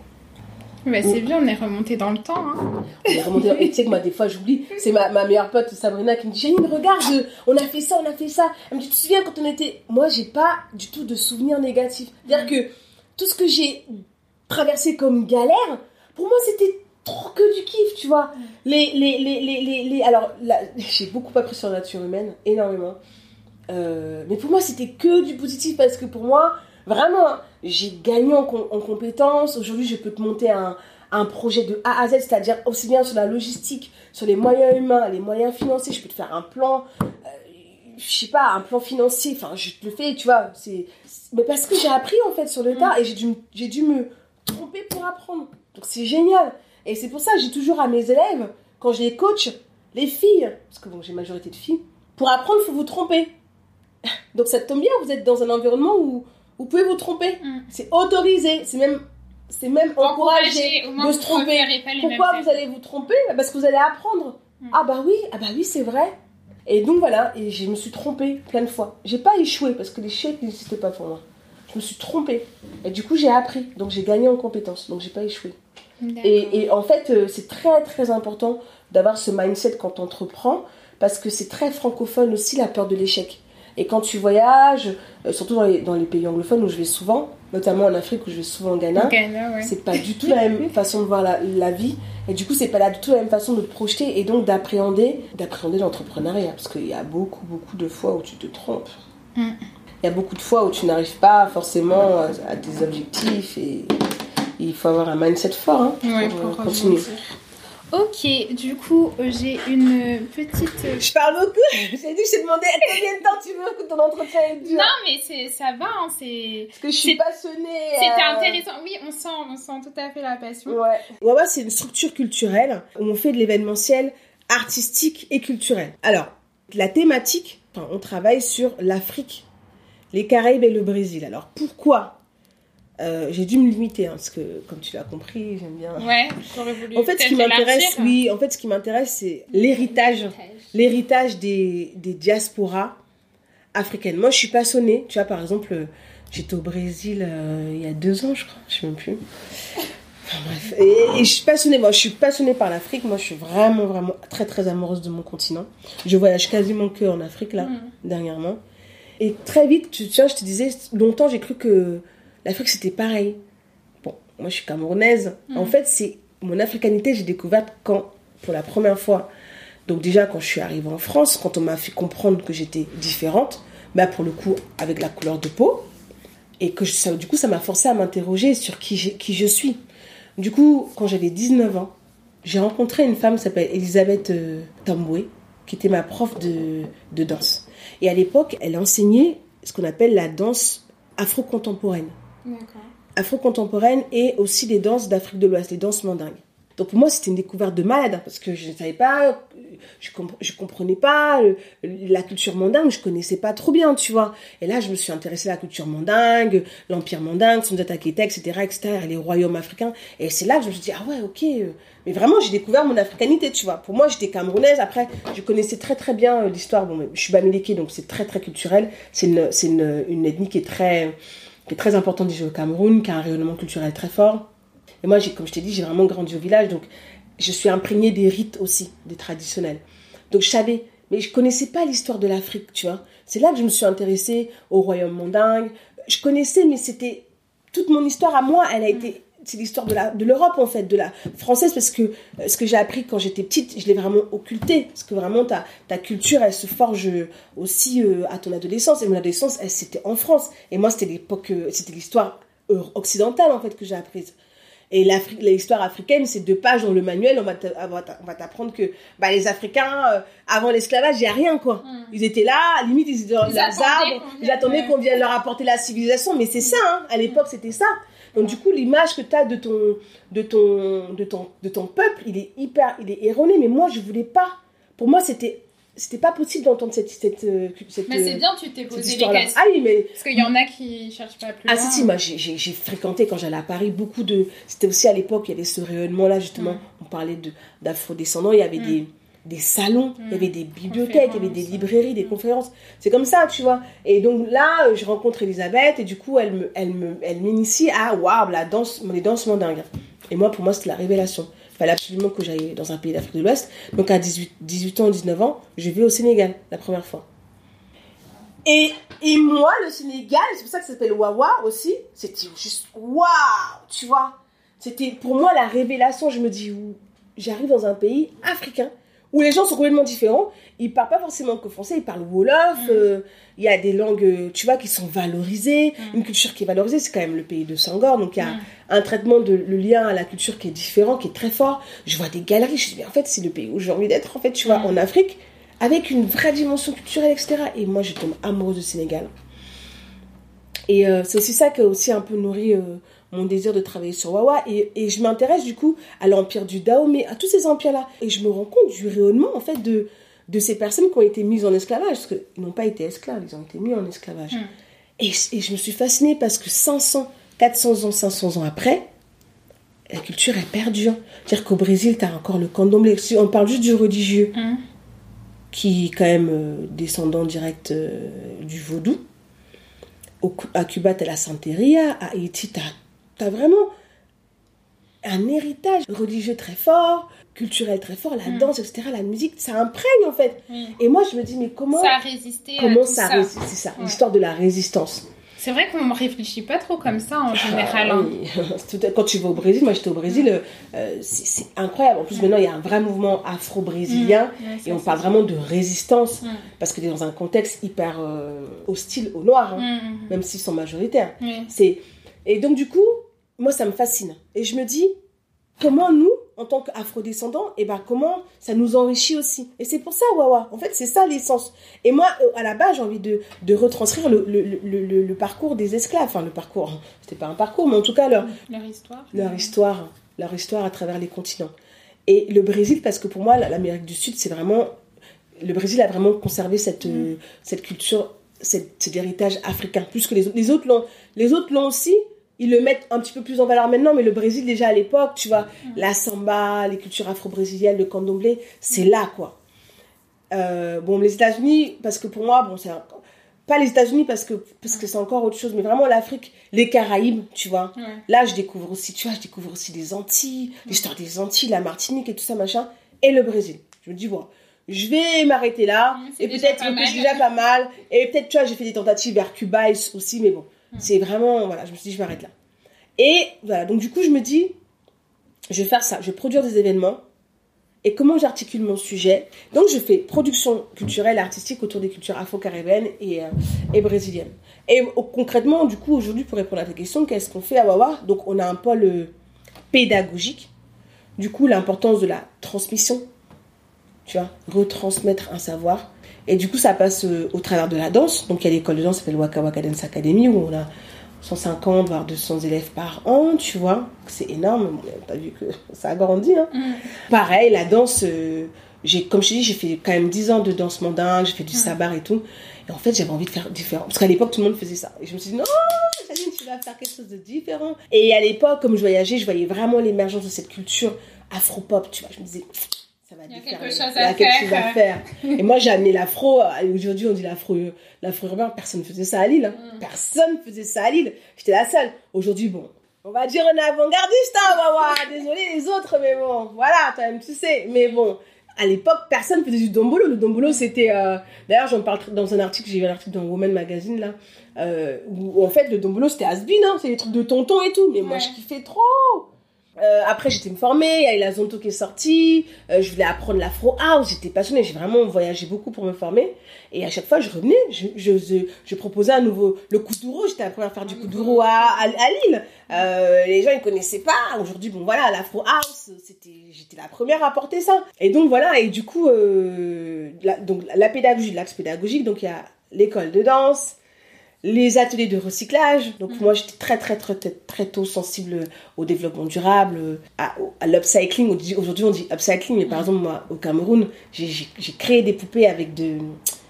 Bah, c'est bien, on est remonté dans le temps. Hein. On est remonté dans- Et tu sais que moi, des fois, j'oublie. C'est ma, ma meilleure pote, Sabrina, qui me dit Janine, regarde, on a fait ça, on a fait ça. Elle me dit Tu te souviens quand on était. Moi, j'ai pas du tout de souvenirs négatifs. C'est-à-dire que tout ce que j'ai traversé comme galère, pour moi, c'était trop que du kiff, tu vois. Les, les, les, les, les, Alors, j'ai beaucoup appris sur la nature humaine, énormément. Euh, mais pour moi, c'était que du positif parce que pour moi, vraiment, j'ai gagné en, com- en compétences. Aujourd'hui, je peux te monter un, un projet de A à Z, c'est-à-dire aussi bien sur la logistique, sur les moyens humains, les moyens financiers. Je peux te faire un plan, euh, je sais pas, un plan financier. Enfin, je te le fais, tu vois. C'est, mais parce que j'ai appris en fait sur le tas et j'ai dû, j'ai dû me tromper pour apprendre. Donc c'est génial. Et c'est pour ça que j'ai toujours à mes élèves, quand je les coach, les filles, parce que bon, j'ai majorité de filles, pour apprendre, il faut vous tromper. Donc ça tombe bien, vous êtes dans un environnement où vous pouvez vous tromper. Mm. C'est autorisé, c'est même, c'est même encouragé de se tromper. Pourquoi vous allez vous tromper? Parce que vous allez apprendre. Mm. Ah bah oui, ah bah oui, c'est vrai. Et donc voilà, et je me suis trompée plein de fois. J'ai pas échoué parce que l'échec n'existait pas pour moi. Je me suis trompée. Et du coup, j'ai appris. Donc j'ai gagné en compétences. Donc j'ai pas échoué. Et en fait, euh, c'est très très important d'avoir ce mindset quand on entreprend parce que c'est très francophone aussi la peur de l'échec. Et quand tu voyages, euh, surtout dans les, dans les pays anglophones où je vais souvent, notamment en Afrique où je vais souvent au Ghana, Ghana, ouais. c'est pas du tout la même façon de voir la, la vie. Et du coup, c'est pas là du tout la même façon de te projeter et donc d'appréhender, d'appréhender l'entrepreneuriat. Parce qu'il y a beaucoup, beaucoup de fois où tu te trompes. Mm. Il y a beaucoup de fois où tu n'arrives pas forcément à, à tes objectifs et il faut avoir un mindset fort hein, Ouais, pour, pour euh, continuer. Ok, du coup, euh, j'ai une petite. euh, Je parle beaucoup. J'ai dit que je t'ai demandé combien de temps tu veux que ton entretien est dur. Non, mais c'est ça va, hein, c'est. Parce que je suis passionnée. C'était euh, intéressant. Oui, on sent, on sent tout à fait la passion. Ouais. Wawa, c'est une structure culturelle où on fait de l'événementiel artistique et culturel. Alors, la thématique, on travaille sur l'Afrique, les Caraïbes et le Brésil. Alors, pourquoi Euh, J'ai dû me limiter, hein, parce que, comme tu l'as compris, j'aime bien... Ouais, voulu. En fait, ce qui m'intéresse, élargir. oui, en fait, ce qui m'intéresse, c'est l'héritage, l'héritage des, des diasporas africaines. Moi, je suis passionnée. Tu vois, par exemple, j'étais au Brésil euh, il y a deux ans, je crois, je sais même plus. Enfin, bref, et, et je suis passionnée. Moi, je suis passionnée par l'Afrique. Moi, je suis vraiment, vraiment très, très amoureuse de mon continent. Je voyage quasiment que en Afrique là, Mm. dernièrement. Et très vite, tu, tu vois, je te disais, longtemps, j'ai cru que l'Afrique c'était pareil. Bon, moi, je suis camerounaise. Mm. En fait, c'est mon africanité, j'ai découvert quand, pour la première fois. Donc déjà, quand je suis arrivée en France, quand on m'a fait comprendre que j'étais différente, bah pour le coup, avec la couleur de peau, et que je- ça, du coup, ça m'a forcé à m'interroger sur qui, je suis. Du coup, quand j'avais 19 ans, j'ai rencontré une femme qui s'appelle Elisabeth euh, Tamboué, qui était ma prof de, de danse. Et à l'époque, elle enseignait ce qu'on appelle la danse afro-contemporaine. Afro-contemporaine et aussi des danses d'Afrique de l'Ouest, les danses mandingues. Donc pour moi, c'était une découverte de malade, hein, parce que je ne savais pas, je, comp- je comprenais pas euh, la culture mandingue, je connaissais pas trop bien, tu vois. Et là, je me suis intéressée à la culture mandingue, l'empire mandingue, Sundiata Keita, etc., etc., et les royaumes africains. Et c'est là que je me suis dit, ah ouais, ok. euh, Mais vraiment, j'ai découvert mon africanité, tu vois. Pour moi, j'étais camerounaise. Après, je connaissais très très bien euh, l'histoire. Bon, je suis bamileke, donc c'est très très culturel. C'est une, une, une ethnie qui est très qui est très importante déjà au Cameroun, qui a un rayonnement culturel très fort. Et moi, comme je t'ai dit, j'ai vraiment grandi au village, donc je suis imprégnée des rites aussi, des traditionnels. Donc je savais, mais je connaissais pas l'histoire de l'Afrique, tu vois. C'est là que je me suis intéressée au royaume mandingue. Je connaissais, mais c'était toute mon histoire à moi, elle a été c'est l'histoire de la de l'Europe en fait, de la française parce que euh, ce que j'ai appris quand j'étais petite, je l'ai vraiment occulté parce que vraiment ta ta culture, elle se forge euh, aussi euh, à ton adolescence et mon adolescence, elle c'était en France et moi c'était l'époque euh, c'était l'histoire occidentale en fait que j'ai apprise. Et l'Afrique- l'histoire africaine, c'est deux pages dans le manuel. On va t'a- on va t'apprendre que bah, les Africains, avant l'esclavage, il n'y a rien, quoi. Mm. Ils étaient là, limite, ils étaient dans Ils attendaient arbres. qu'on Ils vienne, attendaient qu'on vienne leur apporter la civilisation. Mais c'est ça, hein. À l'époque, c'était ça. Donc, du coup, l'image que tu as de ton, de, ton, de, ton, de ton peuple, il est hyper, il est erroné. Mais moi, je voulais pas. Pour moi, c'était, c'était pas possible d'entendre cette, cette, euh, cette, Mais c'est euh, bien, tu t'es posé les questions. Ah oui, mais Parce qu'il y en a qui cherchent pas plus ah loin. si si moi j'ai- fréquenté quand j'allais à Paris beaucoup de c'était aussi à l'époque il y avait ce rayonnement là justement Mm. on parlait de d'afro-descendants il y avait Mm. des des salons il y Mm. avait des bibliothèques il y avait des librairies des Mm. conférences c'est comme ça tu vois et donc là euh, je rencontre Elisabeth et du coup elle me elle me elle m'initie à waouh la danse les danses mandingues et moi pour moi c'était la révélation il fallait absolument que j'aille dans un pays d'Afrique de l'Ouest donc à 18 18 ans 19 ans je vais au Sénégal la première fois et, et moi, le Sénégal, c'est pour ça que ça s'appelle Wawa aussi, c'était juste waouh, tu vois. C'était pour moi la révélation. Je me dis, j'arrive dans un pays africain où les gens sont complètement différents. Ils parlent pas forcément que français, ils parlent Wolof. Mm. euh, Il y a des langues, euh, tu vois, qui sont valorisées. Mm. Une culture qui est valorisée, c'est quand même le pays de Sangor. Donc il y a Mm. un traitement de le lien à la culture qui est différent, qui est très fort. Je vois des galeries, je me dis, mais en fait, c'est le pays où j'ai envie d'être, en fait, tu vois, en Afrique avec une vraie dimension culturelle, etc. Et moi, je tombe amoureuse du Sénégal. Et euh, c'est aussi ça qui a aussi un peu nourri euh, mon désir de travailler sur Wawa. Et, et je m'intéresse du coup à l'empire du Dahomey, à tous ces empires-là. Et je me rends compte du rayonnement, en fait, de, de ces personnes qui ont été mises en esclavage. Parce qu'ils n'ont pas été esclaves, ils ont été mis en esclavage. Mm. Et, et je me suis fascinée parce que 500, 400 ans, 500 ans après, la culture est perdue. C'est-à-dire qu'au Brésil, tu as encore le candomblé. Si on parle juste du religieux, Hum. qui est quand même euh, descendant direct euh, du vaudou. Au à Cuba, t'as la Santeria. À Haïti, t'as as vraiment un héritage religieux très fort, culturel très fort, la Mm. danse, etc., la musique, ça imprègne en fait. Et moi, je me dis, mais comment, Ça a résisté à comment tout ça, ça. C'est ça, Ouais. l'histoire de la résistance. C'est vrai qu'on ne réfléchit pas trop comme ça en général. Ah, hein. oui. À- Quand tu vas au Brésil, moi j'étais au Brésil, euh, c'est incroyable. En plus, maintenant, il y a un vrai mouvement afro-brésilien. Mm. Et on parle vraiment de résistance, parce que tu es dans un contexte hyper euh, hostile aux Noirs, hein, Mm, même s'ils sont majoritaires. C'est Et donc, du coup, moi, ça me fascine. Et je me dis, comment nous, en tant qu'afrodescendants, et ben comment ça nous enrichit aussi? Et c'est pour ça, Wawa. En fait, c'est ça l'essence. Et moi, euh, à la base, j'ai envie de, de retranscrire le, le, le, parcours des esclaves. Enfin, le parcours, c'était pas un parcours, mais en tout cas, leur, Leur histoire. leur histoire, leur histoire à travers les continents. Et le Brésil, parce que pour moi, la- l'Amérique du Sud, c'est vraiment. Le Brésil a vraiment conservé cette, euh, cette culture, cette, cet héritage africain, plus que les autres. Les autres l'ont aussi. Ils le mettent un petit peu plus en valeur maintenant, mais le Brésil, déjà à l'époque, tu vois, la samba, les cultures afro-brésiliennes, le candomblé, c'est là, quoi. Euh, bon, les États-Unis, parce que pour moi, bon, c'est un- pas les États-Unis parce que parce que c'est encore autre chose, mais vraiment l'Afrique, les Caraïbes, tu vois. Là, je découvre aussi, tu vois, je découvre aussi les Antilles, l'histoire des Antilles, la Martinique et tout ça, machin, et le Brésil. Je me dis, bon, je vais m'arrêter là, et peut-être que c'est déjà pas mal, et peut-être, tu vois, j'ai fait des tentatives vers Cuba aussi, mais bon. C'est vraiment, voilà, je me suis dit, je m'arrête là. Et voilà, donc du coup, je me dis, je vais faire ça, je vais produire des événements, et comment j'articule mon sujet? Donc, je fais production culturelle artistique autour des cultures afro-caribéennes et, euh, et brésiliennes. Et concrètement, du coup, aujourd'hui, pour répondre à ta question, qu'est-ce qu'on fait à Wawa? Donc, on a un pôle euh, pédagogique. Du coup, l'importance de la transmission, tu vois, retransmettre un savoir. Et du coup, ça passe euh, au travers de la danse. Donc, il y a l'école de danse qui s'appelle Waka Waka Dance Academy où on a 150 voire 200 élèves par an, tu vois. C'est énorme. T'as vu que ça a grandi, hein. Mm. Pareil, la danse, euh, j'ai, comme je te dis, j'ai fait quand même 10 ans de danse mandingue, j'ai fait du Mm. sabar et tout. Et en fait, j'avais envie de faire différent. Parce qu'à l'époque, tout le monde faisait ça. Et je me suis dit, non, Janine, tu vas faire quelque chose de différent. Et à l'époque, comme je voyageais, je voyais vraiment l'émergence de cette culture afro-pop, tu vois. Je me disais, Il y a quelque chose à quelque faire. chose à faire. Et moi, j'ai amené l'afro. Et aujourd'hui, on dit l'afro, l'afro urbain. Personne ne faisait ça à Lille. hein. Mm. Personne ne faisait ça à Lille. J'étais la seule. Aujourd'hui, bon. On va dire on est avant-gardiste, hein, Wawa. Désolé les autres, mais bon. Voilà, toi-même, tu sais. Mais bon. À l'époque, personne faisait du dombolo. Le dombolo, c'était. euh, D'ailleurs, j'en parle dans un article, j'ai vu un article dans Woman Magazine, là. euh, où, en fait, le dombolo, c'était has-been, hein. C'est des trucs de tonton et tout. Mais moi, je kiffais trop. Euh, après, j'étais me former, il y a eu la Zonto qui est sortie, euh, je voulais apprendre l'afro house, j'étais passionnée, j'ai vraiment voyagé beaucoup pour me former. Et à chaque fois, je revenais, je, je, je, proposais un nouveau. Le kuduro, j'étais la première à faire du kuduro à, à, à Lille. Euh, les gens, ils connaissaient pas. Aujourd'hui, bon voilà, l'afro house, j'étais la première à porter ça. Et donc voilà, et du coup, euh, la, donc, la pédagogie, l'axe pédagogique, donc il y a l'école de danse, les ateliers de recyclage. Donc moi j'étais très très très très très tôt sensible au développement durable, à, l'upcycling. Aujourd'hui on dit upcycling, mais par exemple moi au Cameroun j'ai- créé des poupées avec de...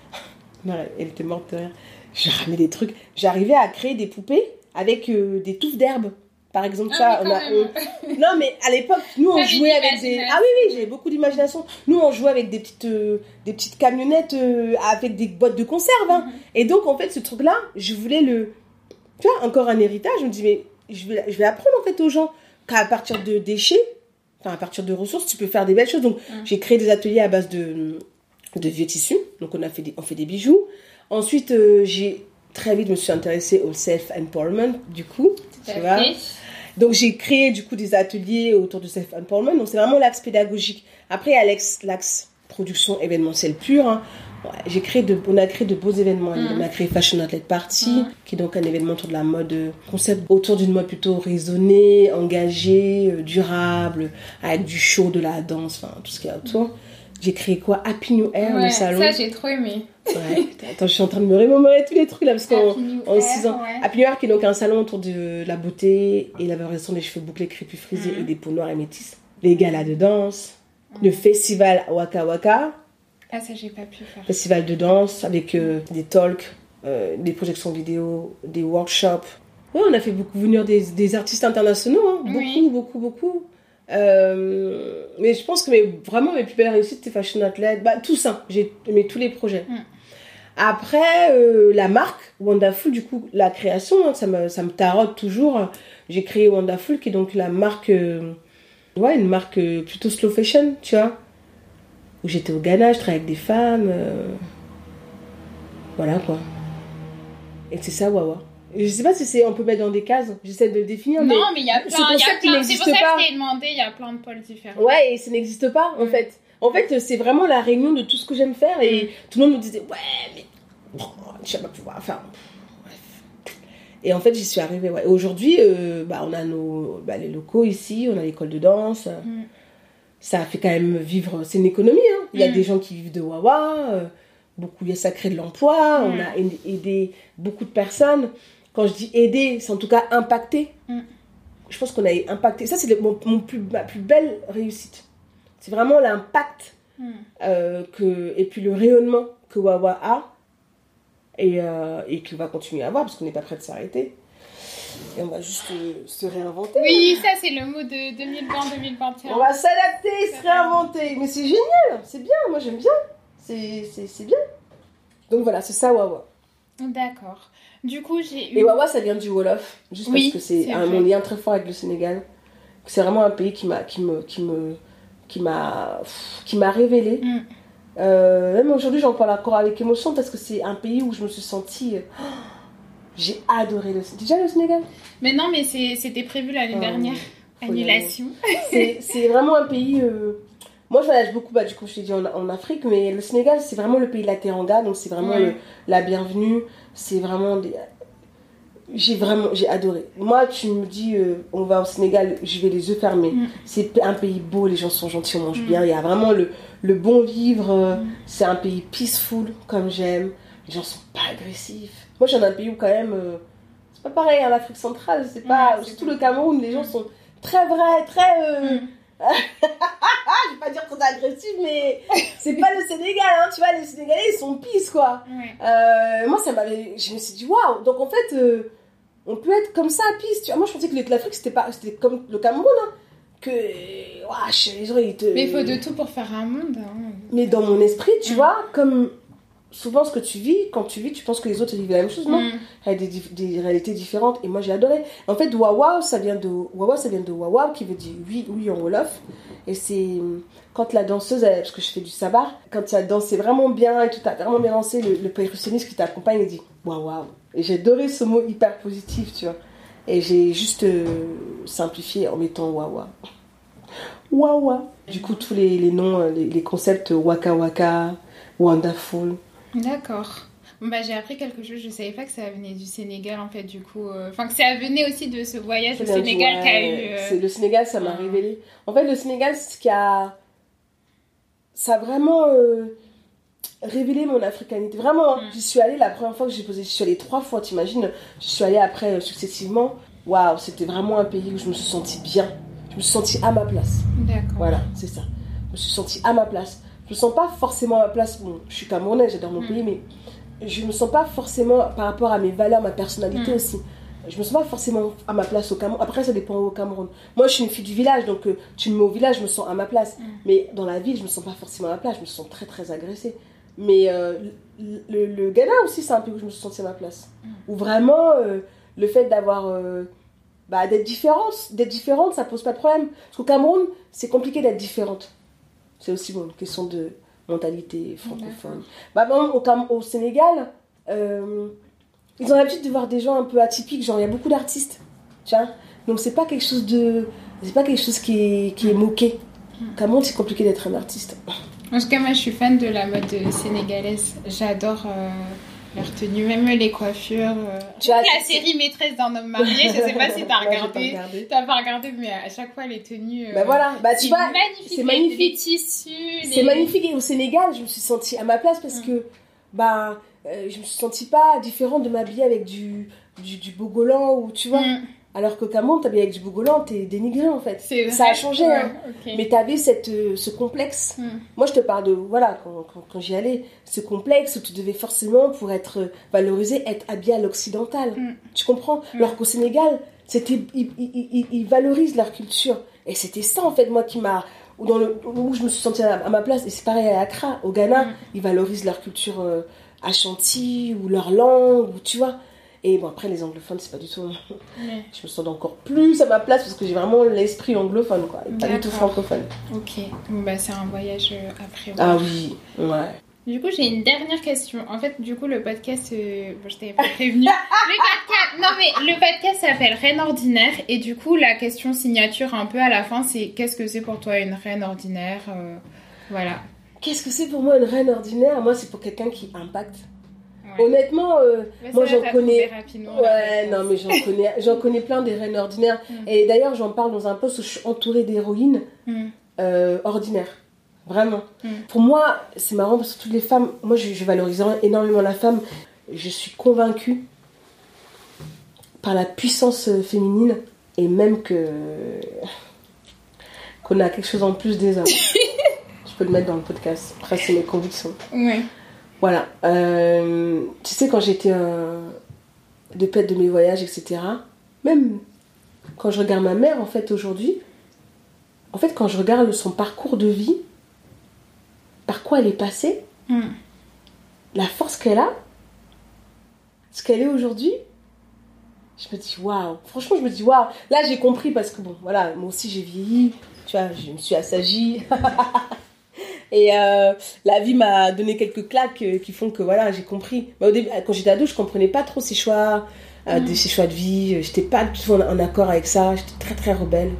Non, elle était morte de rire. J'ai ramené des trucs. J'arrivais à créer des poupées avec euh, des touffes d'herbe. Par exemple, Ah ça, on a, on- Non, mais à l'époque, nous, on jouait avec des... Ah oui, oui, j'avais beaucoup d'imagination. Nous, on jouait avec des petites, euh, des petites camionnettes euh, avec des boîtes de conserve. hein. Et donc, en fait, ce truc-là, je voulais le... Tu vois, encore un héritage. Je me dis, mais je vais, je vais apprendre, en fait, aux gens qu'à partir de déchets, enfin, à partir de ressources, tu peux faire des belles choses. Donc, Mm. j'ai créé des ateliers à base de, de vieux tissus. Donc, on a fait des, on fait des bijoux. Ensuite, euh, j'ai... Très vite, je me suis intéressée au self-empowerment, du coup. Tout tu vois. fait. Donc j'ai créé du coup des ateliers autour de self-empowerment. Donc c'est vraiment l'axe pédagogique. Après, il y a l'axe, production événementielle pure. hein. Ouais, j'ai créé de, on a créé de beaux événements. Mhm. On a créé Fashion Outlet Party, Mhm. qui est donc un événement autour de la mode, euh, concept autour d'une mode plutôt raisonnée, engagée, euh, durable, avec du show, de la danse, enfin tout ce qu'il y a autour. J'ai créé quoi? Happy New Air, Ouais, le salon. ça j'ai trop aimé. Ouais. Attends, je suis en train de me remémorer tous les trucs là parce qu'en Happy New en Air, six ans. ouais. Happy New York est donc un salon autour de la beauté et la valorisation des cheveux bouclés, crépus, frisés Mhm. et des peaux noires et métisses. Les galas de danse, le festival Waka Waka, Ah ça j'ai pas pu faire. festival de danse avec euh, des talks, euh, des projections vidéo, des workshops. Ouais, on a fait beaucoup venir des, des artistes internationaux, hein. beaucoup, Oui. beaucoup, beaucoup. Euh, mais je pense que mes, vraiment mes plus belles réussites, c'était Fashion Outlet, bah, tout ça, j'ai aimé tous les projets. Mm. Après, euh, la marque, Wonderful, du coup, la création, hein, ça, me, ça me tarote toujours. j'ai créé Wonderful, qui est donc la marque, euh, ouais, une marque euh, plutôt slow fashion, tu vois. Où j'étais au Ghana, je travaillais avec des femmes. Voilà quoi. Et c'est ça, Wawa. Je sais pas si c'est, on peut mettre dans des cases, j'essaie de le définir. Non, mais il y a plein. C'est pour ça pas. que je t'ai demandé, il y a plein de pôles différents. Ouais, et ça n'existe pas en Mm. fait. En fait, c'est vraiment la réunion de tout ce que j'aime faire et tout le monde me disait ouais, mais oh, tu vas pas pouvoir. Enfin, bref. Et en fait, j'y suis arrivée. Ouais. Aujourd'hui, euh, bah, on a nos, bah, les locaux ici, on a l'école de danse. Mm. Ça fait quand même vivre. C'est une économie. Hein. Il y a Mm. des gens qui vivent de Wawa. euh, beaucoup, ça crée de l'emploi. Mm. On a aidé beaucoup de personnes. Quand je dis aider, c'est en tout cas impacter. Mm. Je pense qu'on a impacté. Ça, c'est mon, mon plus, ma plus belle réussite. C'est vraiment l'impact Mm. euh, que, et puis le rayonnement que Wawa a et, euh, et qu'il va continuer à avoir parce qu'on n'est pas prêt de s'arrêter. Et on va juste euh, se réinventer. Oui, ça c'est le mot de 2020-2021. On va s'adapter, se réinventer. Mais c'est génial, c'est bien, moi j'aime bien. C'est bien. Donc voilà, c'est ça Wawa. D'accord. Du coup, j'ai eu. Et Wawa, ça vient du Wolof, juste Oui, parce que c'est un- mon lien très fort avec le Sénégal. C'est vraiment un pays qui m'a qui me qui me qui m'a qui m'a révélé. Mm. Euh, même aujourd'hui, j'en parle encore avec émotion parce que c'est un pays où je me suis sentie. euh, J'ai adoré le Sénégal. Déjà le Sénégal Mais non, mais c'était prévu l'année Oh, dernière. Annulation. C'est c'est vraiment un pays. euh, Moi, je voyage beaucoup, bah, du coup, je t'ai dit en, en Afrique, mais le Sénégal, c'est vraiment le pays de la Teranga, donc c'est vraiment le- la bienvenue. C'est vraiment des. J'ai vraiment, j'ai adoré. Moi, tu me dis, euh, on va au Sénégal, je vais les yeux fermés. Mm. C'est un pays beau, les gens sont gentils, on mange Mm. bien. Il y a vraiment le, le bon vivre. euh, Mm. C'est un pays peaceful, comme j'aime. Les gens sont pas agressifs. Moi, dans un pays où, quand même, euh, c'est pas pareil, en Afrique centrale, c'est pas. Surtout le Cameroun, les gens sont très vrais, très. je vais pas dire trop agressif, mais c'est pas le Sénégal, hein, tu vois, les Sénégalais, ils sont pisse, quoi. Ouais. Euh, moi, ça m'avait, je me suis dit, waouh, donc en fait, euh, on peut être comme ça, pisse, tu vois. Moi, je pensais que l'Afrique, c'était pas, c'était comme le Cameroun, hein, que, wesh, les gens, ils te... Mais il faut de tout pour faire un monde. hein. Mais dans mon esprit, tu vois, comme souvent ce que tu vis, quand tu vis, tu penses que les autres vivent la même chose, non? Mm. il y a des, des réalités différentes et moi j'ai adoré. En fait, Wawa, ça vient de Wawa, ça vient de Wawa qui veut dire oui, oui en Wolof. Et c'est quand la danseuse, elle- parce que je fais du sabar, quand tu as dansé vraiment bien et tout, tu as vraiment bien dansé, le, le percussionniste qui t'accompagne, il dit waouh. Et j'ai adoré ce mot hyper positif, tu vois. Et j'ai juste euh, simplifié en mettant Wawa. Wawa. Du coup, tous les, les noms, euh, les, les concepts Waka Waka, Wonderful. D'accord. Bon, bah, j'ai appris quelque chose, je savais pas que ça venait du Sénégal en fait, du coup. euh, Enfin, que ça venait aussi de ce voyage au Sénégal qu'a eu. euh, c'est- Le Sénégal, ça m'a révélé. En fait, le Sénégal, c'est ce qui a. Ça a vraiment euh, révélé mon africanité. Vraiment, hein. Mm. j'y suis allée la première fois que j'ai posé. J'y suis allée trois fois, t'imagines? J'y suis allée après euh, successivement. Waouh, c'était vraiment un pays où je me suis sentie bien. Je me suis sentie à ma place. D'accord. Voilà, c'est ça. Je me suis sentie à ma place. Je me sens pas forcément à ma place. Bon, je suis camerounaise, j'adore mon Mm. pays, mais je me sens pas forcément par rapport à mes valeurs, ma personnalité Mm. aussi. Je me sens pas forcément à ma place au Cameroun. Après, ça dépend au Cameroun. Moi, je suis une fille du village, donc euh, tu me mets au village, je me sens à ma place. Mm. Mais dans la ville, je me sens pas forcément à ma place. Je me sens très, très agressée. Mais euh, le, le- le Ghana aussi, c'est un pays où je me suis sentie à ma place. Où vraiment, euh, le fait d'avoir. bah, d'être différente, d'être différente, ça pose pas de problème. Parce qu'au Cameroun, c'est compliqué d'être différente. C'est aussi bon, une question de mentalité francophone. Bah, bon, au, au Sénégal, euh, ils ont l'habitude de voir des gens un peu atypiques, genre il y a beaucoup d'artistes. Vois Donc c'est pas quelque chose de. C'est pas quelque chose qui est, qui est moqué. Au Cameroun, c'est compliqué d'être un artiste. En tout cas, moi je suis fan de la mode sénégalaise. J'adore euh, leur tenue, même les coiffures. euh. Tu as- la série Maîtresse d'un homme marié, je sais pas si t'as regardé. T'as pas regardé, mais à chaque fois les tenues. euh, Bah voilà, bah tu c'est vois, magnifique. c'est magnifique. Les tissus. C'est magnifique. Et au Sénégal, je me suis sentie à ma place parce Mm. que bah, euh, je me suis sentie pas différente de m'habiller avec du, du, du bogolan ou tu vois. Alors qu'au Cameroun, t'habilles avec du bogolan, t'es dénigré en fait. Ça a changé, Ouais, hein. Mais t'avais cette, euh, ce complexe. Mm. Moi, je te parle de, voilà, quand, quand, quand j'y allais, ce complexe où tu devais forcément, pour être euh, valorisé, être habillé à l'occidental. Mm. Tu comprends Mm. Alors qu'au Sénégal, c'était, ils, ils- ils- ils valorisent leur culture. Et c'était ça, en fait, moi, qui m'a. Où, dans le, où je me suis sentie à, à ma place. Et c'est pareil à Accra, au Ghana, ils valorisent leur culture euh, Ashanti ou leur langue, ou tu vois. Et bon, après, les anglophones, c'est pas du tout. Je me sens encore plus à ma place parce que j'ai vraiment l'esprit anglophone, quoi. Pas du tout francophone. Ok, bah, c'est un voyage euh, après. Ah oui, ouais. Du coup, j'ai une dernière question. En fait, du coup, le podcast, euh, bon, je t'avais pas prévenu. le podcast, non mais le podcast s'appelle Reine ordinaire et du coup, la question signature un peu à la fin, c'est qu'est-ce que c'est pour toi une reine ordinaire euh, Voilà. Qu'est-ce que c'est pour moi une reine ordinaire? Moi, c'est pour quelqu'un qui impacte. Ouais. Honnêtement, euh, moi, j'en connais. Ouais, non, mais j'en connais, j'en connais plein des reines ordinaires. Mm. Et d'ailleurs, j'en parle dans un post où je suis entourée d'héroïnes Mm. euh, ordinaires. Vraiment. Mm. Pour moi, c'est marrant parce que toutes les femmes, moi, je, je valorise énormément la femme. Je suis convaincue par la puissance euh, féminine et même que qu'on a quelque chose en plus des hommes. je peux le mettre dans le podcast. Après, c'est mes convictions. Ouais. Voilà. Euh, tu sais, quand j'étais euh, de pète de mes voyages, etc., même quand je regarde ma mère, en fait, aujourd'hui, en fait, quand je regarde son parcours de vie, par quoi elle est passée, Mm. la force qu'elle a, ce qu'elle est aujourd'hui, je me dis waouh. Franchement, je me dis waouh. Là, j'ai compris parce que bon, voilà, moi aussi j'ai vieilli, tu vois, je me suis assagie. Et euh, la vie m'a donné quelques claques euh, qui font que voilà, j'ai compris. Mais au début, quand j'étais ado, je comprenais pas trop ses choix, euh, Mm. de ses choix de vie. J'étais pas du tout en, en accord avec ça. J'étais très très rebelle.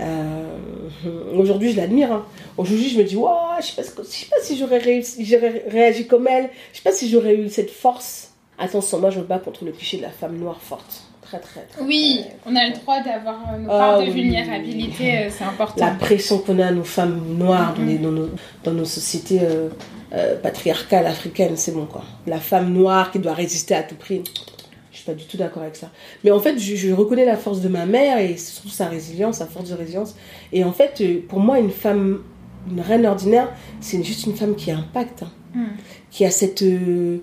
Euh, Aujourd'hui, je l'admire. hein. Aujourd'hui, je me dis, waouh, je sais pas, je sais pas si j'aurais réussi, j'aurais réagi comme elle. Je sais pas si j'aurais eu cette force. Attention, moi, je me bats contre le cliché de la femme noire forte. Très très. très Oui, très- on a le droit d'avoir euh, nos Ah parts de vulnérabilité, euh, c'est important. la pression qu'on a, nous femmes noires, dans, nos, dans nos sociétés euh, euh, patriarcales africaines, c'est bon quoi. La femme noire qui doit résister à tout prix. Je suis pas du tout d'accord avec ça. Mais en fait, je, je reconnais la force de ma mère et surtout sa résilience, sa force de résilience. Et en fait, pour moi, une femme, une reine ordinaire, c'est juste une femme qui impacte, hein. Mm. qui a cette, euh,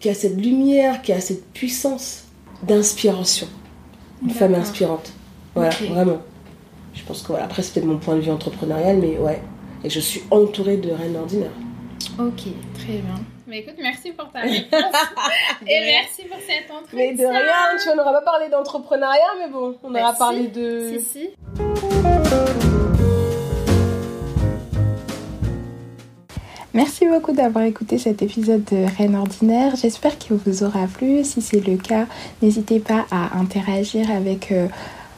qui a cette lumière, qui a cette puissance d'inspiration. Une femme inspirante. Voilà, vraiment. Je pense que voilà, après c'est peut-être mon point de vue entrepreneurial, mais ouais. Et je suis entourée de reines ordinaires. Ok, très bien. Mais écoute, merci pour ta réponse. Et merci pour cet entretien. Mais de rien, tu vois, on n'aura pas parlé d'entrepreneuriat, mais bon, on Bah aura si, parlé de. Si, si. Merci beaucoup d'avoir écouté cet épisode de Reine Ordinaire. J'espère qu'il vous aura plu. Si c'est le cas, n'hésitez pas à interagir avec euh,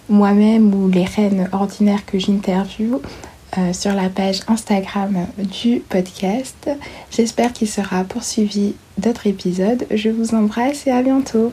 moi-même ou les reines ordinaires que j'interviewe euh, sur la page Instagram du podcast. J'espère qu'il sera poursuivi d'autres épisodes. Je vous embrasse et à bientôt.